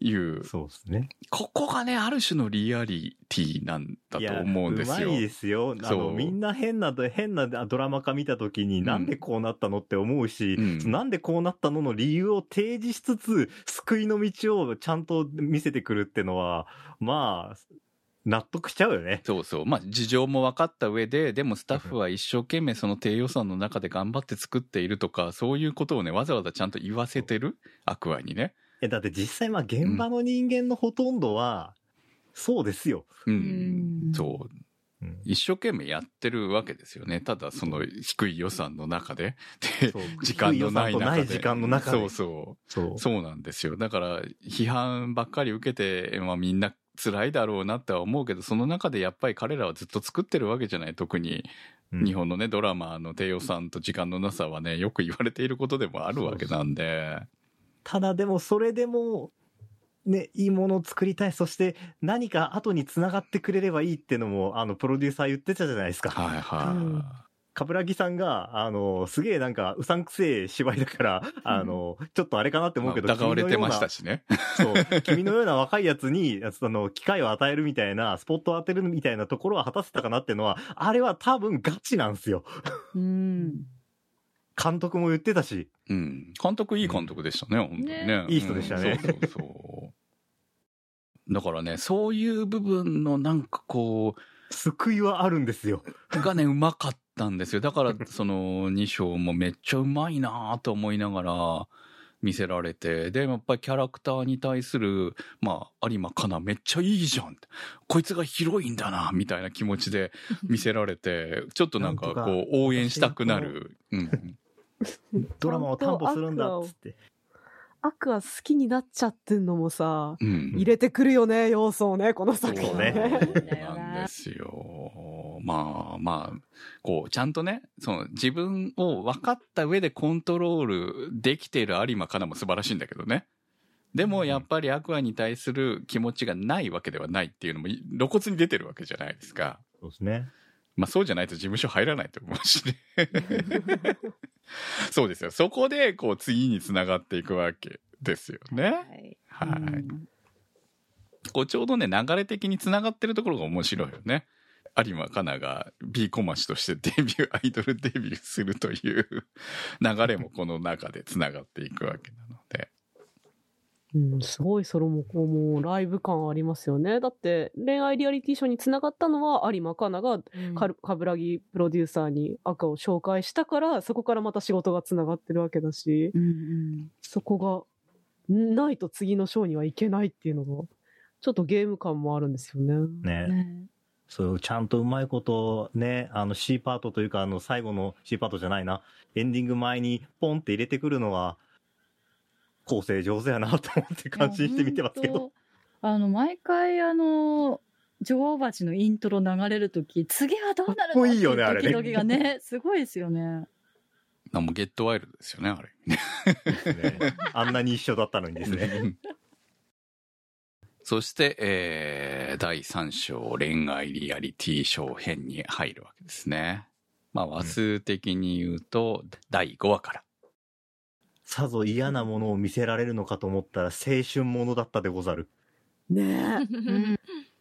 いう、そうですね。ここがね、ある種のリアリティなんだと思うんですよ。うまいですよ。あの、みんな変な、変なドラマ化見たときに、んなんでこうなったのって思うし、うんなんでこうなったのの理由を提示しつつ、救いの道をちゃんと見せてくるってのは、まあ、納得しちゃうよね。そうそう。まあ、事情も分かった上で、でもスタッフは一生懸命その低予算の中で頑張って作っているとか、そういうことをね、わざわざちゃんと言わせてる？アクアにね。え、だって実際まあ現場の人間のほとんどは、そうですよ。う。うんんそう。うん一生懸命やってるわけですよね。ただ、その低い予算の中で。でそう、時間のない中で。ない時間の中でそうそう。そう。そうなんですよ。だから、批判ばっかり受けて、まあみんな辛いだろうなっては思うけど、その中でやっぱり彼らはずっと作ってるわけじゃない。特にうん日本のね、ドラマの低予算と時間のなさはね、よく言われていることでもあるわけなんで。ただでもそれでも、ね、いいものを作りたい。そして何か後に繋がってくれればいいってのも、あの、プロデューサー言ってたじゃないですか。はいはい。うんカブラギさんが、あの、すげえなんか、うさんくせえ芝居だから、あの、ちょっとあれかなって思うけど、まあ疑われてましたしね。君のような。そう。君のような若いやつに、その、機会を与えるみたいな、スポットを当てるみたいなところは果たせたかなっていうのは、あれは多分ガチなんですよ。うん。監督も言ってたし。うん。監督いい監督でしたね、本当にね。ねいい人でしたねうんそうそうそう。だからね、そういう部分のなんかこ救いはあるんですよ。う、がね、うまかったんですよ。だから、その、2章もめっちゃうまいなと思いながら見せられて、で、やっぱりキャラクターに対する、まあ、有馬かな、めっちゃいいじゃん。こいつがヒロインだな、みたいな気持ちで見せられて、ちょっとなんかこう、応援したくなる。うん。ドラマを担保するんだっつって。アクア好きになっちゃってんのもさ、うん。入れてくるよね、要素をね、この作品そうねなんですよ。まあまあ、こう、ちゃんとね、その自分を分かった上でコントロールできている有馬かなも素晴らしいんだけどね。でもやっぱりアクアに対する気持ちがないわけではないっていうのも露骨に出てるわけじゃないですか。そうですね。まあそうじゃないと事務所入らないと思うしね。そうですよ。そこでこう次につながっていくわけですよね。はい。はい。うんこうちょうどね、流れ的に繋がってるところが面白いよね。有馬かなが B コマシとしてデビュー、アイドルデビューするという流れもこの中で繋がっていくわけ。うん、すごいそれもこうもうライブ感ありますよね。だって恋愛リアリティショーにつながったのは有馬香奈がカルカブラギプロデューサーに赤を紹介したから、そこからまた仕事がつながってるわけだし、うんうんそこがないと次のショーにはいけないっていうのが、ちょっとゲーム感もあるんですよね。ね。ねそう、ちゃんとうまいこと、ね、あの C パートというか、あの最後の C パートじゃないな、エンディング前にポンって入れてくるのは、構成上手やなと思って感心して見てますけど。あの、毎回あの、女王蜂のイントロ流れるとき、次はどうなるかっこいいよねのあれねドキドキがね、すごいですよね。あもうゲットワイルドですよね、あれ。ねねあんなに一緒だったのにですね。そして、えー、第3章恋愛リアリティショー編に入るわけですね。まあ、話数的に言うと、第5話から。さぞ嫌なものを見せられるのかと思ったら青春ものだったでござる。ねうん。い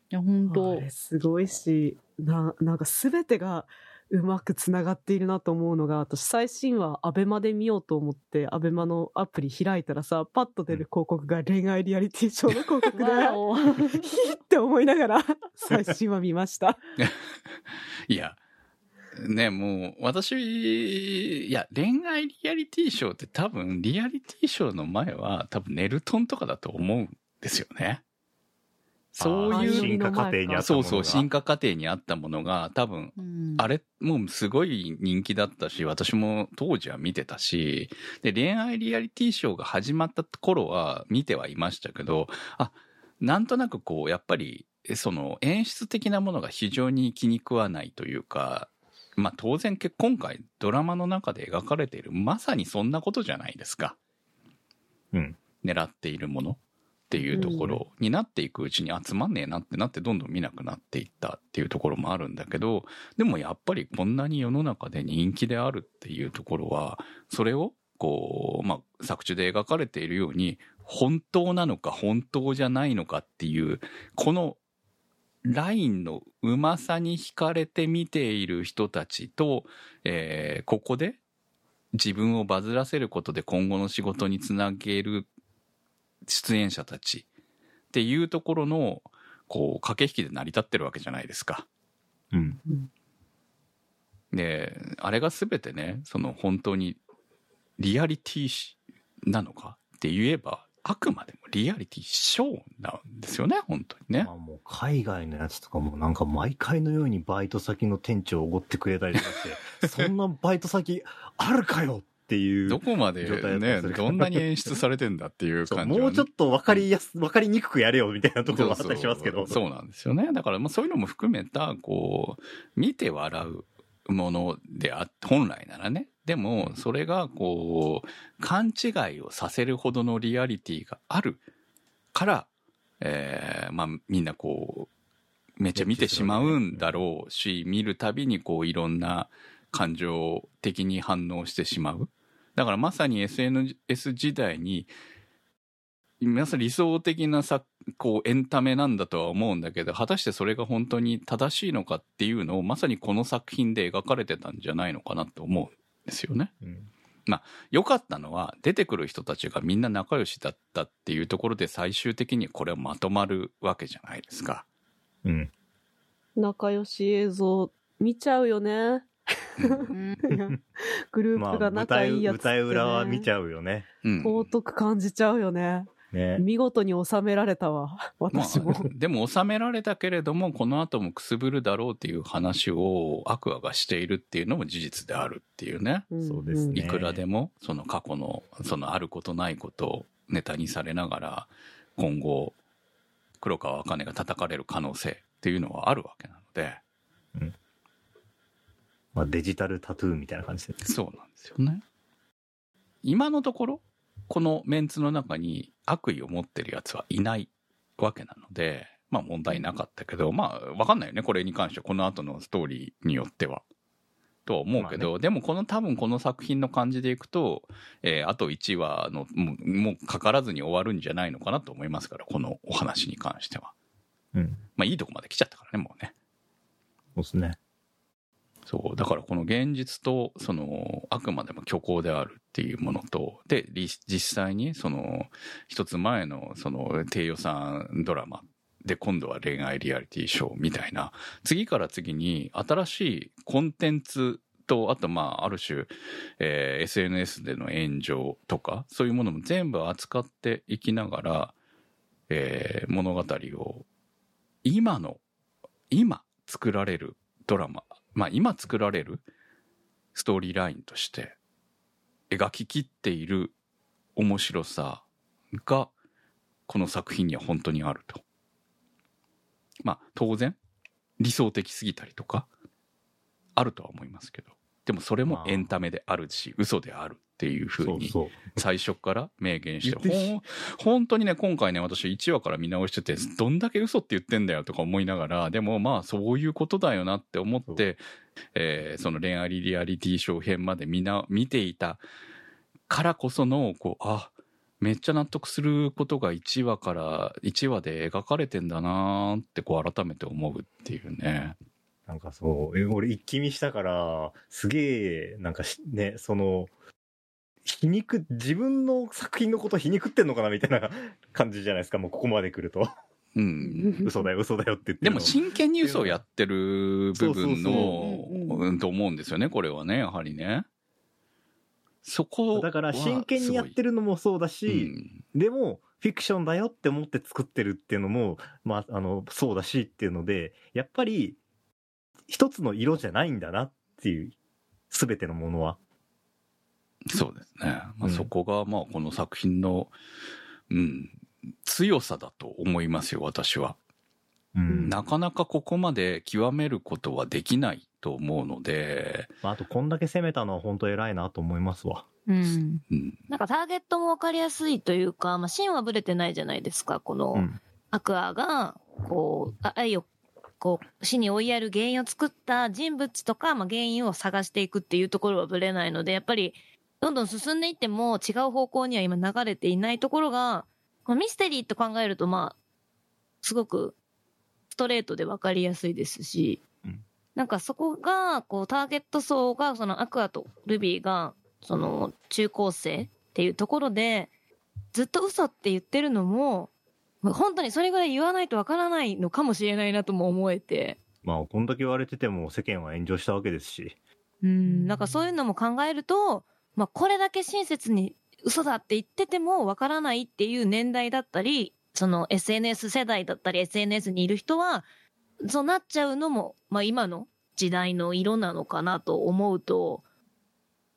や、本え。当あれすごいし、な、なんかすべてがうまくつながっているなと思うのが、私最新話アベマで見ようと思って、アベマのアプリ開いたらさ、パッと出る広告が恋愛リアリティショーの広告で、わお。ヒーって思いながら 最新話見ました。いや、ね、もう、私、いや、恋愛リアリティショーって多分、リアリティショーの前は多分ネルトンとかだと思うんですよね。そういう、進化過程にあったものが。そうそう、進化過程にあったものが多分、うんあれ、もうすごい人気だったし、私も当時は見てたし、で、恋愛リアリティショーが始まった頃は見てはいましたけど、あ、なんとなくこう、やっぱり、その演出的なものが非常に気に食わないというか、まあ当然け今回ドラマの中で描かれているまさにそんなことじゃないですか。うん。狙っているものっていうところになっていくうちに集まんねえなってなってどんどん見なくなっていったっていうところもあるんだけどでもやっぱりこんなに世の中で人気であるっていうところはそれをこう、まあ、作中で描かれているように、本当なのか本当じゃないのかっていう、このラインのうまさに惹かれて見ている人たちと、えーここで自分をバズらせることで今後の仕事につなげる出演者たちっていうところの、こう、駆け引きで成り立ってるわけじゃないですか。うん。で、あれが全てね、その本当にリアリティなのかって言えば、あくまでもリアリティショーなんですよね、本当にねま。あもう海外のやつとかもなんか毎回のようにバイト先の店長をおごってくれたりとかして、そんなバイト先あるかよっていう。どこまでね、どんなに演出されてんだっていう感じはねもうちょっと分かりやす、分かりにくくやれよみたいなところがあったりしますけど。そうなんですよね。だからまあそういうのも含めた、こう、見て笑うものであ本来ならね。でも、それがこう、勘違いをさせるほどのリアリティがあるから、えーまあみんなこう、めっちゃ見てしまうんだろうし、見るたびにこういろんな感情的に反応してしまう。だからまさに SNS 時代に、皆さん理想的なさこうエンタメなんだとは思うんだけど果たしてそれが本当に正しいのかっていうのをまさにこの作品で描かれてたんじゃないのかなと思うんですよね。うん良かったのは出てくる人たちがみんな仲良しだったっていうところで最終的にこれはまとまるわけじゃないですか。うん。仲良し映像見ちゃうよね。うん グルーまあ、プが舞仲いいやつって、ね。台裏は見ちゃうよね。うん尊く感じちゃうよね。ね。見事に収められたわ。私も。まあ、でも収められたけれどもこの後もくすぶるだろうっていう話をアクアがしているっていうのも事実であるっていうね。んそうですねいくらでもその過去のそのあることないことをネタにされながら今後黒川茜が叩かれる可能性っていうのはあるわけなのでまあ、デジタルタトゥーみたいな感じで。そうなんですよね。今のところこのメンツの中に悪意を持ってるやつはいないわけなのでまあ問題なかったけどまあわかんないよねこれに関してはこの後のストーリーによっては。とは思うけど、でもこの多分この作品の感じでいくと、えーあと1話のもうもうかからずに終わるんじゃないのかなと思いますからこのお話に関しては。うん。まあいいとこまで来ちゃったからねもうね。そうですね。そう。だからこの現実と、その、あくまでも虚構であるっていうものと、で、実際に、その、一つ前の、その、低予算ドラマで、今度は恋愛リアリティショーみたいな、次から次に新しいコンテンツと、あと、まあ、ある種、えー SNS での炎上とか、そういうものも全部扱っていきながら、えー物語を、今の、今作られるドラマ、まあ今作られるストーリーラインとして描ききっている面白さがこの作品には本当にあると。まあ当然理想的すぎたりとかあるとは思いますけど。でもそれもエンタメであるし嘘であるっていうふうに。最初から明言して本当にね今回ね私1話から見直しててどんだけ嘘って言ってんだよとか思いながらでもまあそういうことだよなって思って、えーその恋愛リアリティショー編までみな見ていたからこそのこうあめっちゃ納得することが1話から1話で描かれてんだなーってこう改めて思うっていうねなんかそう、え俺一気見したから、すげえ、なんかしね、その、皮肉、自分の作品のこと皮肉ってんのかなみたいな 感じじゃないですか、もうここまで来ると。うん。嘘だよ、嘘だよって言ってでも真剣に嘘をやってる部分そうそうのそう。うんと思うんですよねこれはねやはりね。そこはだから真剣にやってるるのもそうだし、うん。でも、フィクションだよって思って作ってるっていうのも、まあ、あの、そうだしっていうので、やっぱり、一つの色じゃないんだなっていう、すべてのものは。そうですね、まあ、うんそこがまあこの作品のうん強さだと思いますよ私はうんなかなかここまで極めることはできないと思うので、まあ、あと、こんだけ攻めたのは本当偉いなと思いますわ。うん。うん、なんかターゲットもわかりやすいというか、まあ、芯はブレてないじゃないですか。この、うん。アクアが、こう、あ愛を、こう、死に追いやる原因を作った人物とか、まあ、原因を探していくっていうところはブレないので、やっぱり、どんどん進んでいっても違う方向には今流れていないところが、まあミステリーと考えるとまあ、すごくストレートでわかりやすいですし、うん。なんかそこが、こう、ターゲット層が、そのアクアとルビーが、その中高生っていうところで、ずっと嘘って言ってるのも、本当にそれぐらい言わないとわからないのかもしれないなとも思えて、まあ、こんだけ言われてても世間は炎上したわけですし。うん、なんかそういうのも考えると、まあこれだけ親切に嘘だって言っててもわからないっていう年代だったり、その SNS 世代だったり SNS にいる人は、そうなっちゃうのも、まあ今の時代の色なのかなと思うと、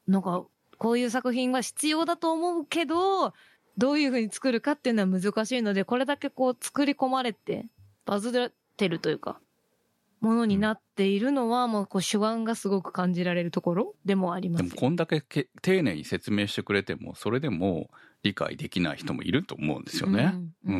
なんかこういう作品は必要だと思うけど、どういう風に作るかっていうのは難しいので、これだけこう作り込まれて、バズってるというか、ものになっているのは、もうこう手腕がすごく感じられるところでもありまですもよ。こんだけけ丁寧に説明してくれてもそれでも理解できない人もいると思うんですよね。ううん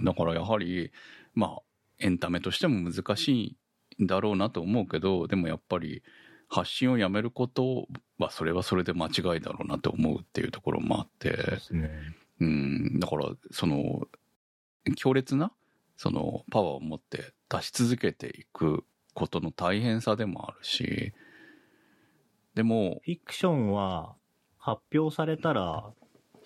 ん、だからやはりまあエンタメとしても難しいんだろうなと思うけどでもやっぱり発信をやめることはそれはそれで間違いだろうなと思うっていうところもあって、ですね。うん、だからその強烈なそのパワーを持って出し続けていくことの大変さでもあるしでもフィクションは発表されたら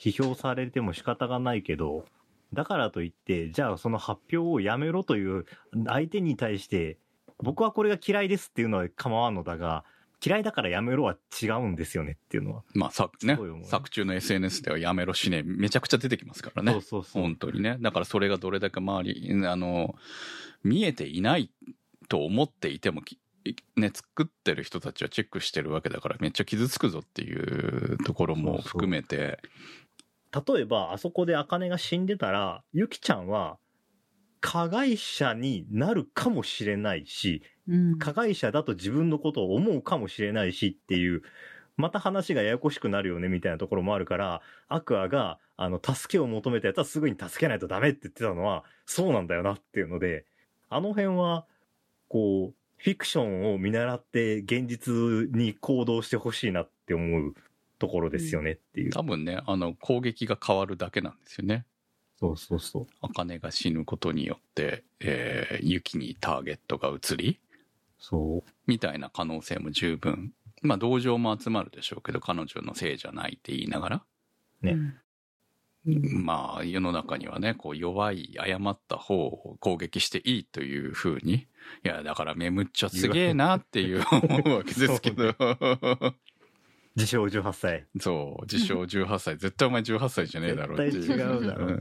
批評されても仕方がないけど、だからといって、じゃあその発表をやめろという相手に対して、僕はこれが嫌いですっていうのは構わんのだが、嫌いだからやめろは違うんですよねっていうのは。まあ、さね作中の SNS ではやめろしね、めちゃくちゃ出てきますからね。そうそうそう。本当にね。だからそれがどれだけ周り、あの、見えていないと思っていても、きね、作ってる人たちはチェックしてるわけだから、めっちゃ傷つくぞっていうところも含めて、例えば、あそこで茜が死んでたら、ゆきちゃんは、加害者になるかもしれないし、うん。加害者だと自分のことを思うかもしれないしっていう、また話がややこしくなるよねみたいなところもあるから、アクアが、あの、助けを求めたやつはすぐに助けないとダメって言ってたのは、そうなんだよなっていうので、あの辺は、こう、フィクションを見習って現実に行動してほしいなって思うところですよねっていう。多分ね、あの、攻撃が変わるだけなんですよね。そうそうそう。茜が死ぬことによって、えー、雪にターゲットが移り、そう。みたいな可能性も十分。まあ、同情も集まるでしょうけど、彼女のせいじゃないって言いながら。ねまあ、世の中にはね、こう、弱い、誤った方を攻撃していいというふうに。いや、だから、メムっちゃすげえなっていう思うわけですけど。自称18歳。そう、自称18歳。絶対お前18歳じゃねえだろっていう。絶対違うだろんっ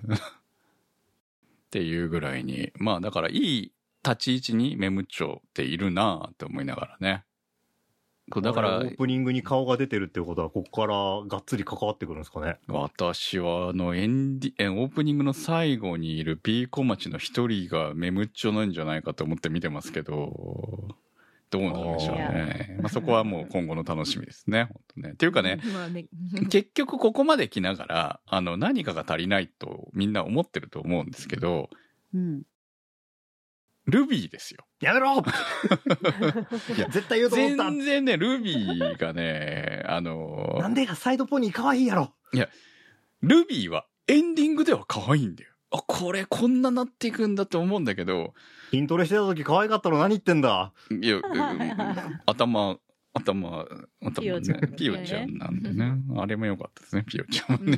ていうぐらいに。まあ、だから、いい立ち位置にメムッチョっているなって思いながらね。こうだからオ、ープニングに顔が出てるってことは、ここからがっつり関わってくるんですかね。私はあのエンディえオープニングの最後にいるピーコ町の一人がメムッチョなんじゃないかと思って見てますけど、どうなんでしょうね。まあ、そこはもう今後の楽しみですね。本当ね。っていうかね、まあね。結局ここまで来ながら、あの何かが足りないとみんな思ってると思うんですけど、うん。ルビーですよ。やめろ。いや、絶対言うと思った。全然ね、ルビーがね、あのなんでや、サイドポニー可愛いやろ。ルビーはエンディングでは可愛いんだよ。あ、これこんななっていくんだって思うんだけど、筋トレしてた時可愛かったの何言ってんだ。いや、うん頭、頭、頭ね。ピヨちゃんなんでね。あれも良かったですね、ピヨちゃんも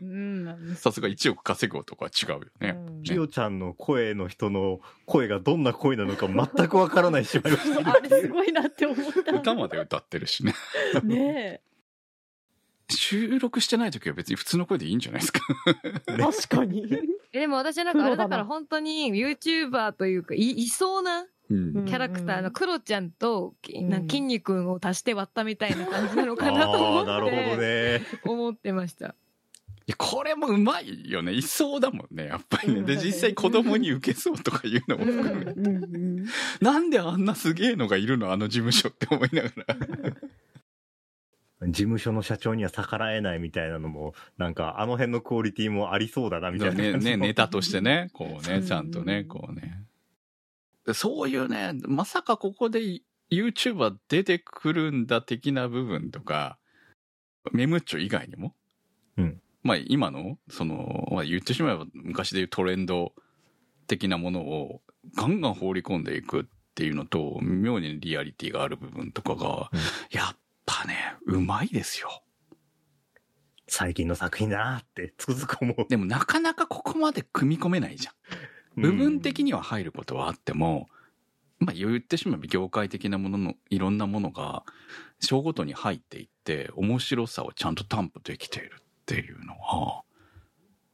うんね。さすが1億稼ぐ男は違うよね。うんピヨちゃんの声の人の声がどんな声なのか全くわからない芝居をしているあれすごいなって思った。歌まで歌ってるしね。ね収録してない時は別に普通の声でいいんじゃないですか。確かに。えでも私なんかあれだから本当に YouTuber というか、い、いそうなうんキャラクターのクロちゃんと、きんな筋肉を足して割ったみたいな感じなのかなと思って。なるほどね。思ってました。いや、これもうまいよね。いそうだもんね、やっぱりね。で、実際子供に受けそうとかいうのも含めて。なんであんなすげえのがいるのあの事務所って思いながら。事務所の社長には逆らえないみたいなのも、なんかあの辺のクオリティもありそうだなみたいなね、感じの。ね、ネタとしてね、こうね、うんちゃんとね、こうね。でそういうね、まさかここで YouTuber 出てくるんだ的な部分とか、メムッチョ以外にも、うんまあ今の、その、まあ言ってしまえば昔でいうトレンド的なものをガンガン放り込んでいくっていうのと、妙にリアリティがある部分とかが、うんやっぱね、うまいですよ。最近の作品だなってつくづく思う。でもなかなかここまで組み込めないじゃん。部分的には入ることはあっても、まあ言ってしまえば業界的なもののいろんなものが章ごとに入っていって面白さをちゃんと担保できているっていうのは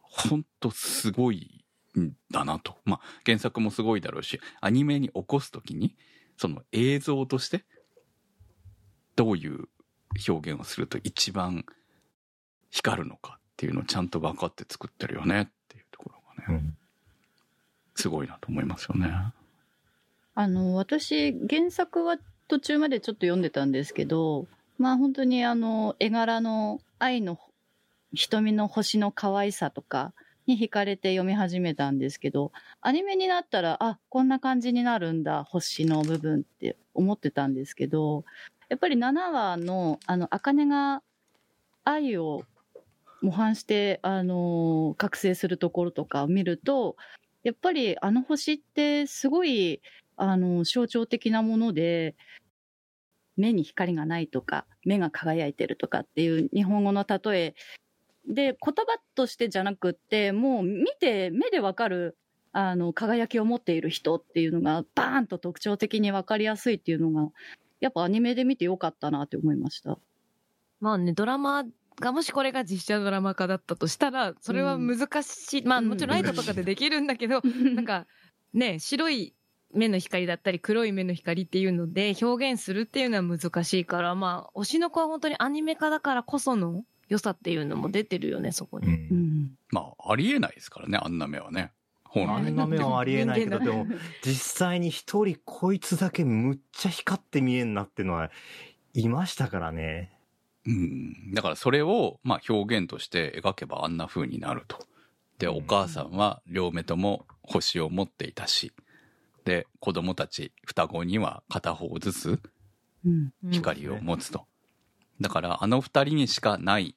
本当すごいんだなと。まあ原作もすごいだろうしアニメに起こすときにその映像としてどういう表現をすると一番光るのかっていうのをちゃんと分かって作ってるよねっていうところがね、うんすごいなと思いますよね。あの、私、原作は途中までちょっと読んでたんですけど、まあ本当にあの、絵柄の愛の瞳の星の可愛さとかに惹かれて読み始めたんですけど、アニメになったら、あ、こんな感じになるんだ、星の部分って思ってたんですけど、やっぱり7話の、あの、茜が愛を模範して、あの、覚醒するところとかを見ると、やっぱりあの星ってすごい、あの、象徴的なもので、目に光がないとか、目が輝いてるとかっていう日本語の例えで、言葉としてじゃなくって、もう見て、目でわかる、あの、輝きを持っている人っていうのが、バーンと特徴的にわかりやすいっていうのが、やっぱアニメで見てよかったなって思いました。まあね、ドラマが、もしこれが実写ドラマ化だったとしたら、それは難しい。まあもちろんライトとかでできるんだけど、なんか、ね、白い目の光だったり黒い目の光っていうので表現するっていうのは難しいから、まあ、推しの子は本当にアニメ化だからこその良さっていうのも出てるよね、そこに。うんうん。まあ、ありえないですからね、あんな目はね。本あ来んな目はありえないけど、でも、実際に一人こいつだけむっちゃ光って見えんなってのは、いましたからね。うん。だからそれを、まあ表現として描けばあんな風になると。で、うんお母さんは両目とも星を持っていたし、で、子供たち双子には片方ずつうん。光を持つと。だからあの二人にしかない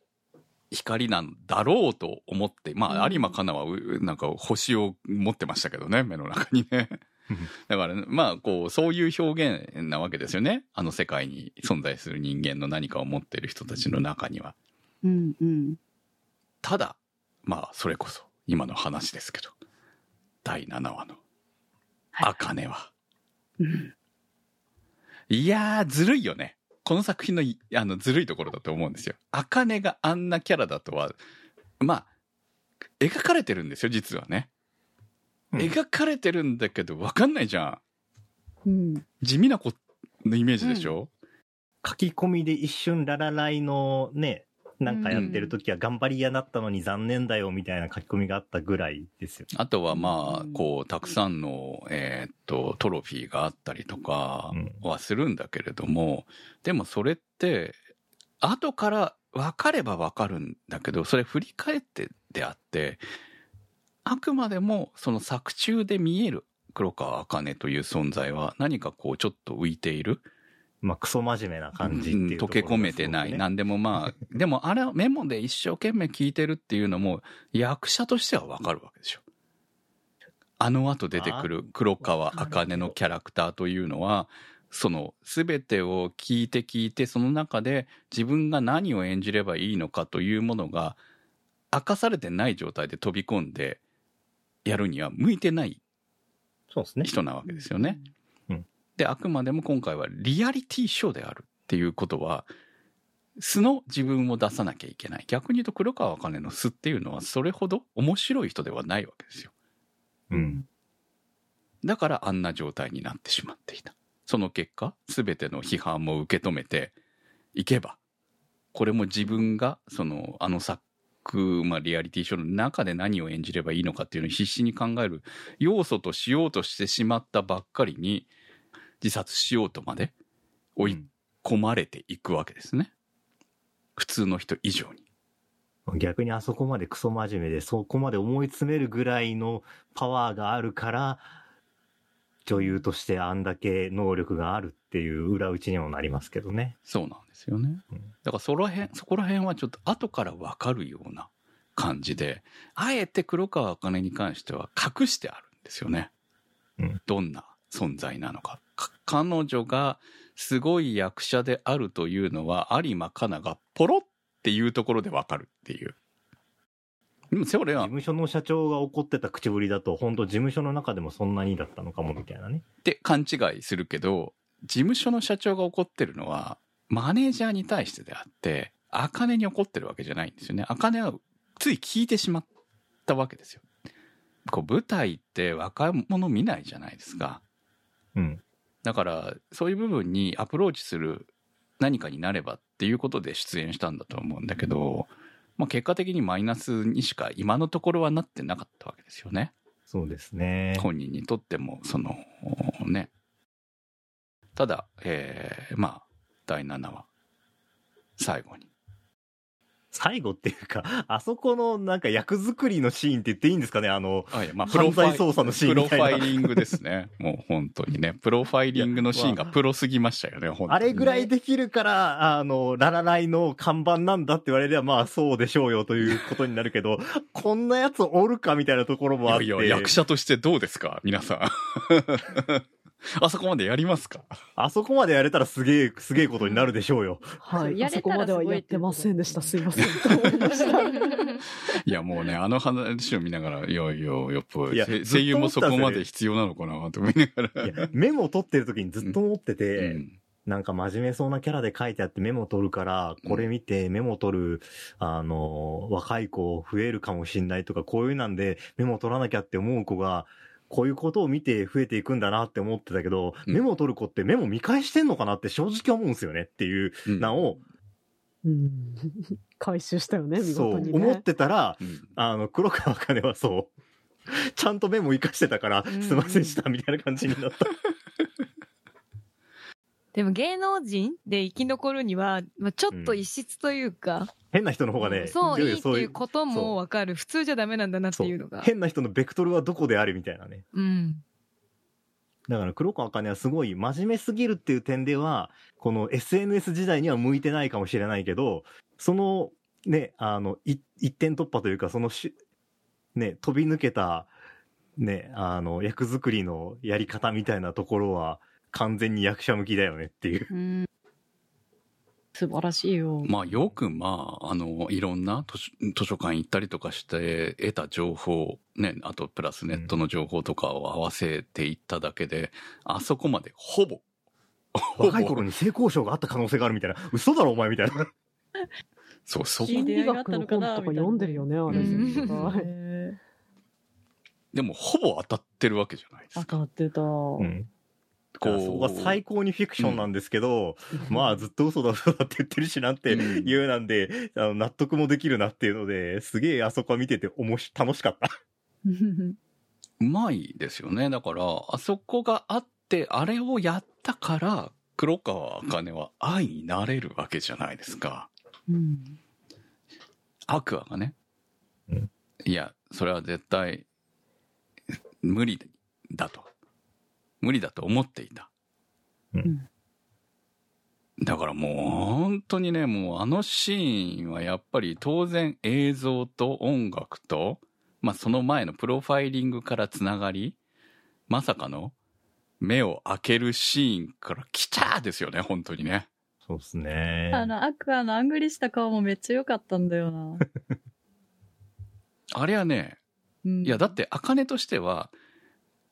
光なんだろうと思って、まあ有馬かなはうなんか星を持ってましたけどね、目の中にね。だから、まあ、こう、そういう表現なわけですよね。あの世界に存在する人間の何かを持っている人たちの中には。うん。うん。ただ、まあ、それこそ、今の話ですけど、第7話の、はいアカネは。うんいやー、ずるいよね。この作品のい、あの、ずるいところだと思うんですよ。アカネがあんなキャラだとは、まあ、描かれてるんですよ、実はね。うん描かれてるんだけど、わかんないじゃん。うん。地味な子のイメージでしょ、書き込みで一瞬ララライのね、なんかやってる時は頑張り屋だったのに残念だよみたいな書き込みがあったぐらいですよ。あとはまあう、んこう、たくさんの、えーっと、トロフィーがあったりとかうんはするんだけれども、でもそれって、後から分かれば分かるんだけど、それ振り返ってであって、あくまでもその作中で見える黒川茜という存在は何かこうちょっと浮いている？まあ、クソ真面目な感じっていうところ溶け込めてない。ねなんでもまあ、でもあれはメモで一生懸命聞いてるっていうのも役者としてはわかるわけでしょ。あの後出てくる黒川茜のキャラクターというのは、その全てを聞いて聞いて、その中で自分が何を演じればいいのかというものが明かされてない状態で飛び込んでやるには向いてないそうですね。人なわけですよね。うんで、あくまでも今回はリアリティショーであるっていうことは、素の自分を出さなきゃいけない。逆に言うと黒川茜の素っていうのはそれほど面白い人ではないわけですよ。うん。だからあんな状態になってしまっていた。その結果、すべての批判も受け止めていけば、これも自分が、その、あの作、まあ、リアリティショーの中で何を演じればいいのかっていうのを必死に考える要素としようとしてしまったばっかりに、自殺しようとまで追い込まれていくわけですね。普通の人以上に。逆にあそこまでクソ真面目で、そこまで思い詰めるぐらいのパワーがあるから、女優としてあんだけ能力があるっていう裏打ちにもなりますけどね。そうなんですよねうん。だからその辺、そこら辺はちょっと後からわかるような感じで、あえて黒川茜に関しては隠してあるんですよね。うんどんな存在なのか。か彼女がすごい役者であるというのは有馬香奈がポロっていうところでわかるっていう。で もそれ事は、務所の社長が怒ってた口ぶりだと、本当事務所の中でもそんなにだったのかもみたいなね。って勘違いするけど、事務所の社長が怒ってるのは、マネージャーに対してであって、茜に怒ってるわけじゃないんですよね。茜はつい聞いてしまったわけですよ。こう舞台って若者見ないじゃないですか。うん。だから、そういう部分にアプローチする何かになればっていうことで出演したんだと思うんだけど、まあ結果的にマイナスにしか今のところはなってなかったわけですよね。そうですね。本人にとっても、その、ね。ただ、えー、まあ、第7話、最後に。最後っていうか、あそこのなんか役作りのシーンって言っていいんですかね？あの、あいやまあ、犯罪捜査のシーンみたいなプロファイリングですね。もう本当にね。プロファイリングのシーンがプロすぎましたよね、本当にあれぐらいできるから、あの、ララライの看板なんだって言われれば、まあそうでしょうよということになるけど、こんなやつおるかみたいなところもあって。いやいや、役者としてどうですか？皆さん。あそこまでやりますか？あそこまでやれたらすげえ、すげえことになるでしょうよ。はい。やれたらあそこまではやってませんでした。すいません。と思いました。いや、もうね、あの話を見ながら、いやいや、やっぱいやせ声優もそこまで必要なのかなと思いながら。いや、メモを取ってる時にずっと思ってて、うんなんか真面目そうなキャラで書いてあってメモ取るから、これ見てメモ取る、あの、若い子増えるかもしんないとか、こういうなんでメモ取らなきゃって思う子が、こういうことを見て増えていくんだなって思ってたけど、うんメモ取る子ってメモ見返してんのかなって正直思うんですよねっていううんのを、うん。回収したよね、見そう、思っね。てたら、うんあの、黒川茜はそう、ちゃんとメモ生かしてたから、うんすいませんでしたみたいな感じになった。でも芸能人で生き残るには、まあ、ちょっと異質というか、変な人の方がね、そういいってそいうこともわかる。普通じゃダメなんだなっていうのが。変な人のベクトルはどこであるみたいなね。うん。だから黒川茜はすごい真面目すぎるっていう点では、この SNS 時代には向いてないかもしれないけど、そのね、あの、い一点突破というか、そのし、ね、飛び抜けた、ね、あの、役作りのやり方みたいなところは、完全に役者向きだよねっていう。うん。素晴らしいよ。まあよくまあ、あの、いろんな図書図書館行ったりとかして得た情報、ね、あとプラスネットの情報とかを合わせていっただけで、あそこまでほぼ、ほぼ若い頃に性交渉があった可能性があるみたいな。嘘だろお前みたいな。そう、そこいい出会いがあっ心理学の本とか読んでるよね、あれ。うでもほぼ当たってるわけじゃないですーか。当たってた。うん。こうそこが最高にフィクションなんですけど、まあずっと嘘だ嘘だって言ってるしなってうんいうなんで、あの納得もできるなっていうので、すげえあそこは見てておもし、楽しかった。うまいですよね。だから、あそこがあって、あれをやったから、黒川茜は愛になれるわけじゃないですか。うんアクアがね。うんいや、それは絶対、無理だと。無理だと思っていた。んだからもう本当にね、もうあのシーンはやっぱり当然映像と音楽と、まあその前のプロファイリングからつながり、まさかの目を開けるシーンから来たーですよね、本当にね。そうですね。あの、アクアのあんぐりした顔もめっちゃ良かったんだよな。あれはね、うんいやだって茜としては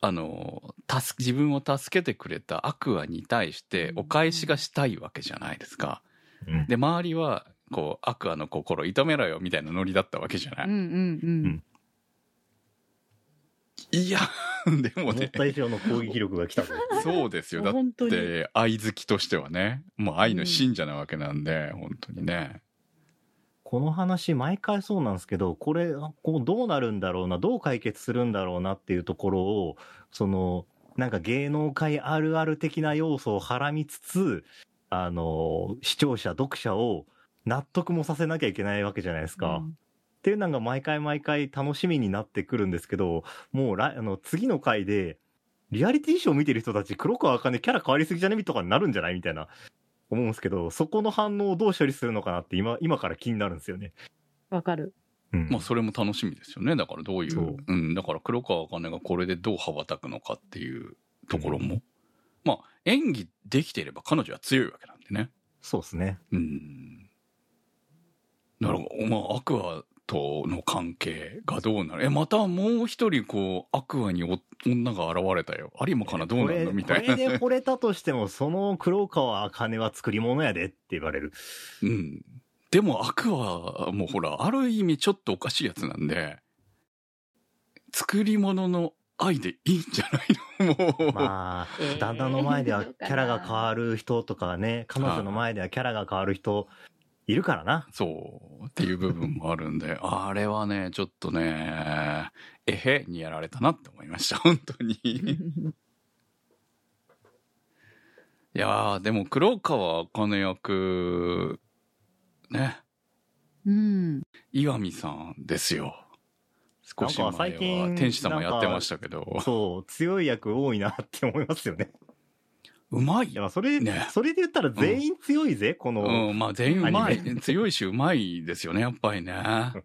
あの助自分を助けてくれたアクアに対してお返しがしたいわけじゃないですか。うんで周りはこうアクアの心痛めろよみたいなノリだったわけじゃない？うんうんうん。いやでもね思った以上の攻撃力が来たぞ。そうですよだっ。て愛好きとしてはねもう愛の信者なわけなんで、本当にね。この話毎回そうなんですけど、これ、こうどうなるんだろうな、どう解決するんだろうなっていうところを、その、なんか芸能界あるある的な要素をはらみつつ、あの、視聴者、読者を納得もさせなきゃいけないわけじゃないですか。っていうのが毎回毎回楽しみになってくるんですけど、もう来あの次の回で、リアリティショー見てる人たち、黒川茜キャラ変わりすぎじゃね？みとかになるんじゃないみたいな、思うんですけど、そこの反応をどう処理するのかなって今、今から気になるんですよね。わかる。うん。まあ、それも楽しみですよね。だからどういそうう、うん、だから黒川茜がこれでどう羽ばたくのかっていうところも。まあ、演技できていれば彼女は強いわけなんでね。そうですね。うん。だから、まあ、アクアとの関係がどうなる？え、またもう一人、こう、アクアにお女が現れたよ。有馬かな？どうなる？のみたいな。これで惚れたとしても、その黒川茜は作り物やでって言われる。うん。でも、アクアもほら、ある意味ちょっとおかしいやつなんで、作り物の愛でいいんじゃないの？もう。まあえー、旦那の前ではキャラが変わる人とかね、彼女の前ではキャラが変わる人、いるからな。そう、っていう部分もあるんで、あれはね、ちょっとね、えへにやられたなって思いました、本当に。いやー、でも黒川茜役、ね、うん。岩見さんですよ。少し前は天使さんもやってましたけど、そう、強い役多いなって思いますよね。うまいい。や、それ、ねそれで言ったら全員強いぜ、この、うん、まあ全員うまい。強いしうまいですよね、やっぱりね。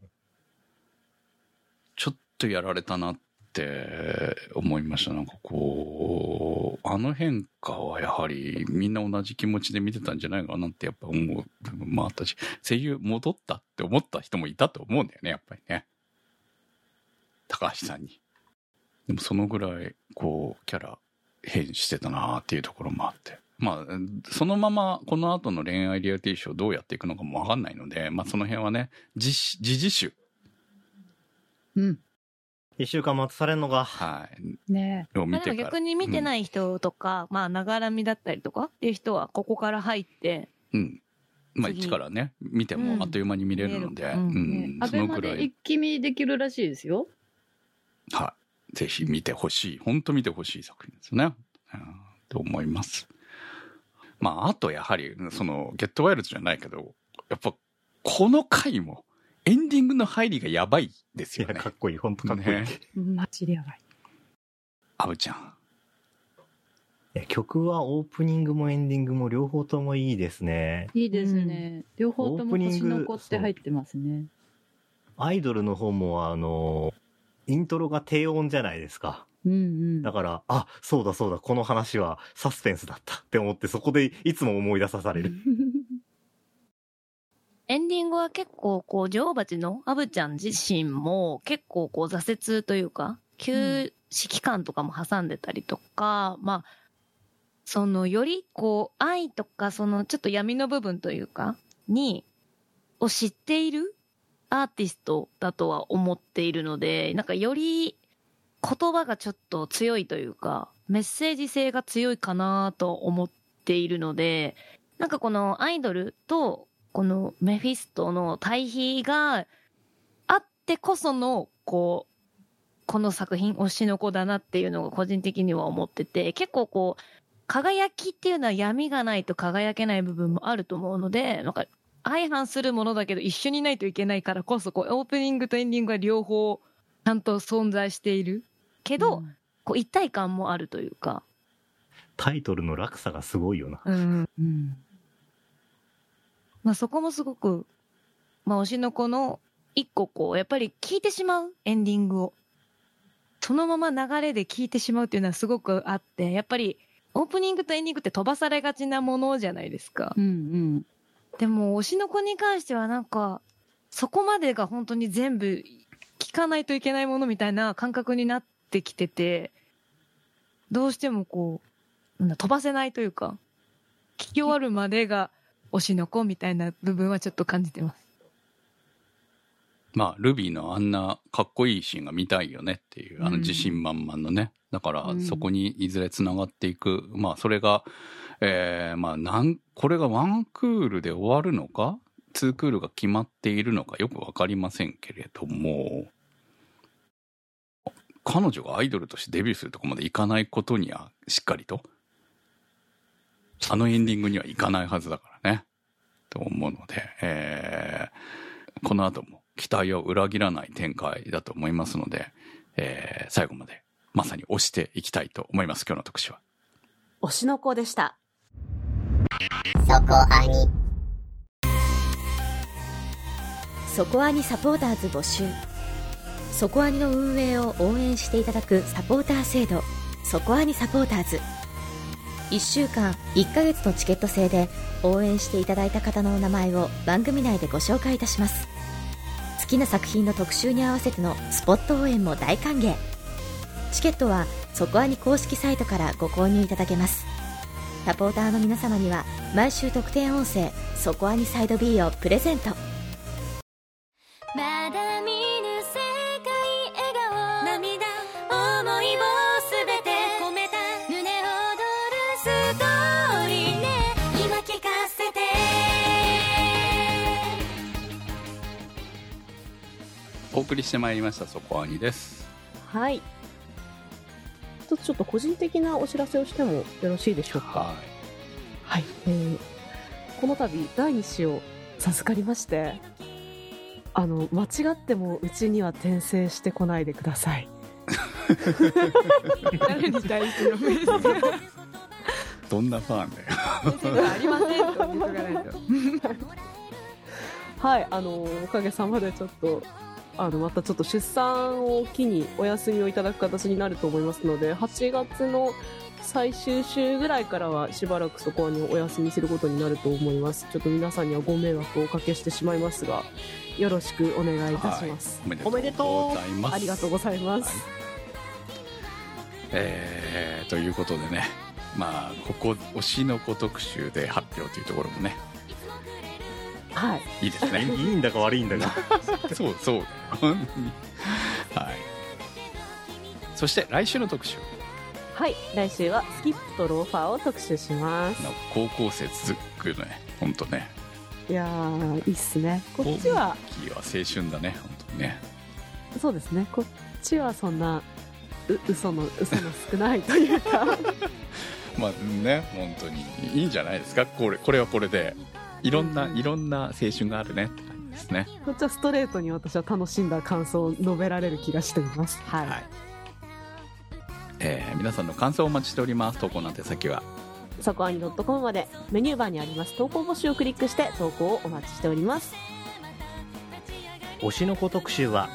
ちょっとやられたなって思いました。なんかこう、あの変化はやはりみんな同じ気持ちで見てたんじゃないかなってやっぱ思う部分もあったし、声優戻ったって思った人もいたと思うんだよね、やっぱりね。高橋さんに。でもそのぐらい、こう、キャラ変してたなっていうところもあって。まあ、そのままこの後の恋愛リアリティショーをどうやっていくのかもわかんないので、まあその辺はね、自主自自主。うん。一週間待たされんのが、はい。ねをまあ。逆に見てない人とか、まあ、ながらみだったりとかっていう人は、ここから入って、うん。うん。まあ次一からね、見てもあっという間に見れるので、ううんん。ね。アそのくらいで一、気見できるらしいですよ。はい。ぜひ見てほしい。本当見てほしい作品ですね。うん、と思います。まあ、あとやはり、その、ゲットワイルドじゃないけど、やっぱ、この回も、エンディングの入りがやばいですよねか。っこいい、ほんとかっこいい。ねマジでやばい。アブちゃん。曲はオープニングもエンディングも両方ともいいですね。いいですね。両方ともオープニング星の子って入ってますね。アイドルの方もあの、イントロが低音じゃないですか。うんうん。だから、あ、そうだそうだ、この話はサスペンスだったって思って、そこでいつも思い出さされる。エンディングは結構、こう、女王蜂のアブちゃん自身も結構、こう、挫折というか、休止期間とかも挟んでたりとか、まあ、その、より、こう、愛とか、その、ちょっと闇の部分というか、に、を知っているアーティストだとは思っているので、なんかより言葉がちょっと強いというか、メッセージ性が強いかなと思っているので、なんかこのアイドルとこのメフィストの対比があってこその、こう、この作品推しの子だなっていうのが個人的には思ってて、結構こう、輝きっていうのは闇がないと輝けない部分もあると思うので、なんか相反するものだけど一緒にないといけないからこそ、こう、オープニングとエンディングが両方ちゃんと存在している。けど、こう一体感もあるというか、タイトルの落差がすごいよな。うん。うん。まあそこもすごく、まあ推しの子の一個こう、やっぱり聞いてしまうエンディングを。そのまま流れで聞いてしまうっていうのはすごくあって、やっぱりオープニングとエンディングって飛ばされがちなものじゃないですか。うんうん。でも推しの子に関してはなんか、そこまでが本当に全部聞かないといけないものみたいな感覚になってきてて、どうしてもこう、なんだ飛ばせないというか、聞き終わるまでが推しの子みたいな部分はちょっと感じてます。まあ、ルビーのあんなかっこいいシーンが見たいよねっていう、あうんの自信満々のね。だからう、んそこにいずれ繋がっていく。まあ、それが、えー、まあ、なん、これがワンクールで終わるのか？ツークールが決まっているのか？よくわかりませんけれども、彼女がアイドルとしてデビューするとこまでいかないことには、しっかりと、あのエンディングにはいかないはずだからね。と思うので、えー、この後も期待を裏切らない展開だと思いますので、えー最後までまさに推していきたいと思います、今日の特集は。推しの子でした。そこアニそこアニサポーターズ募集。そこアニの運営を応援していただくサポーター制度。そこアニサポーターズ。1週間1ヶ月のチケット制で応援していただいた方のお名前を番組内でご紹介いたします。好きな作品の特集に合わせてのスポット応援も大歓迎。チケットはそこアニ公式サイトからご購入いただけます。サポーターの皆様には毎週特典音声そこアニサイド B をプレゼント。まだ見ぬ世界笑顔。涙思いをすべて込めた。胸躍るストーリーね。今聞かせて。お送りしてまいりました、そこアニです。はい。一つちょっと個人的なお知らせをしてもよろしいでしょうか。ははい。えーこの度、第2子を授かりまして、あの、間違ってもうちには転生してこないでください。誰に対してのメッセージい。どんなファンだよ。がありませんと言っとかないと。はい、あの、おかげさまでちょっと、あの、またちょっと出産を機にお休みをいただく形になると思いますので、8月の最終週ぐらいからはしばらくそこにお休みすることになると思います。ちょっと皆さんにはご迷惑をおかけしてしまいますが、よろしくお願いいたします。はいおめでとうございます。ありがとうございます。はいえー、ということでね、まあ、ここ、推しの子特集で発表というところもね、はい。いいですね。いいんだか悪いんだか。そ うそう。本当に。はい。そして来週の特集はい。来週はスキップとローファーを特集します。の高校生続くね、本当ね。いやー、いいっすね。こっちは、大きいは青春だね、本当にね。そうですね。こっちはそんな、う、嘘の、嘘の少ないというか、まあね、本当にいいんじゃないですか？これ、これはこれで。いろんな、うんいろんな青春があるねって感じですね。こっちはストレートに私は楽しんだ感想を述べられる気がしています。はい。はい。えー皆さんの感想をお待ちしております。投稿の手先は？そこアニ .com までメニューバーにあります投稿募集をクリックして投稿をお待ちしております。推しの子特集は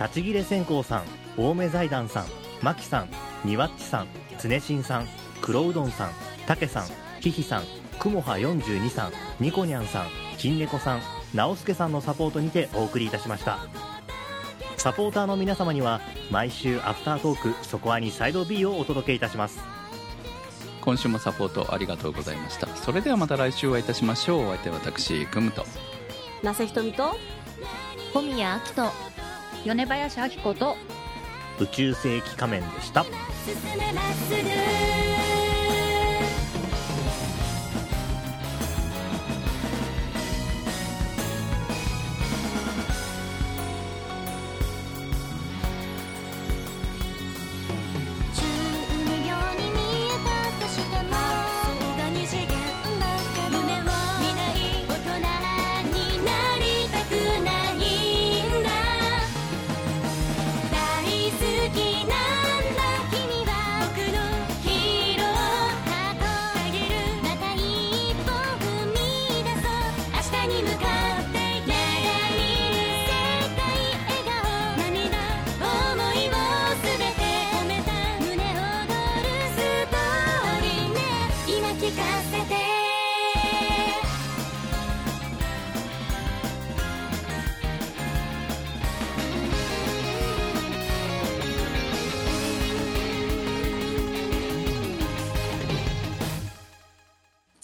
立ち切れ線香さん青梅財団さんマキさんにわっちさん常新さん黒うどんさんたけさんひひさんくもは42さんにこにゃんさん金猫さん直輔さんのサポートにてお送りいたしましたサポーターの皆様には毎週アフタートークそこアニサイド B をお届けいたします今週もサポートありがとうございました。それではまた来週お会いいたしましょう。お相手は私、くむと。なせひとみと、小宮明と米林明子と宇宙世紀仮面でした進めまっすぐ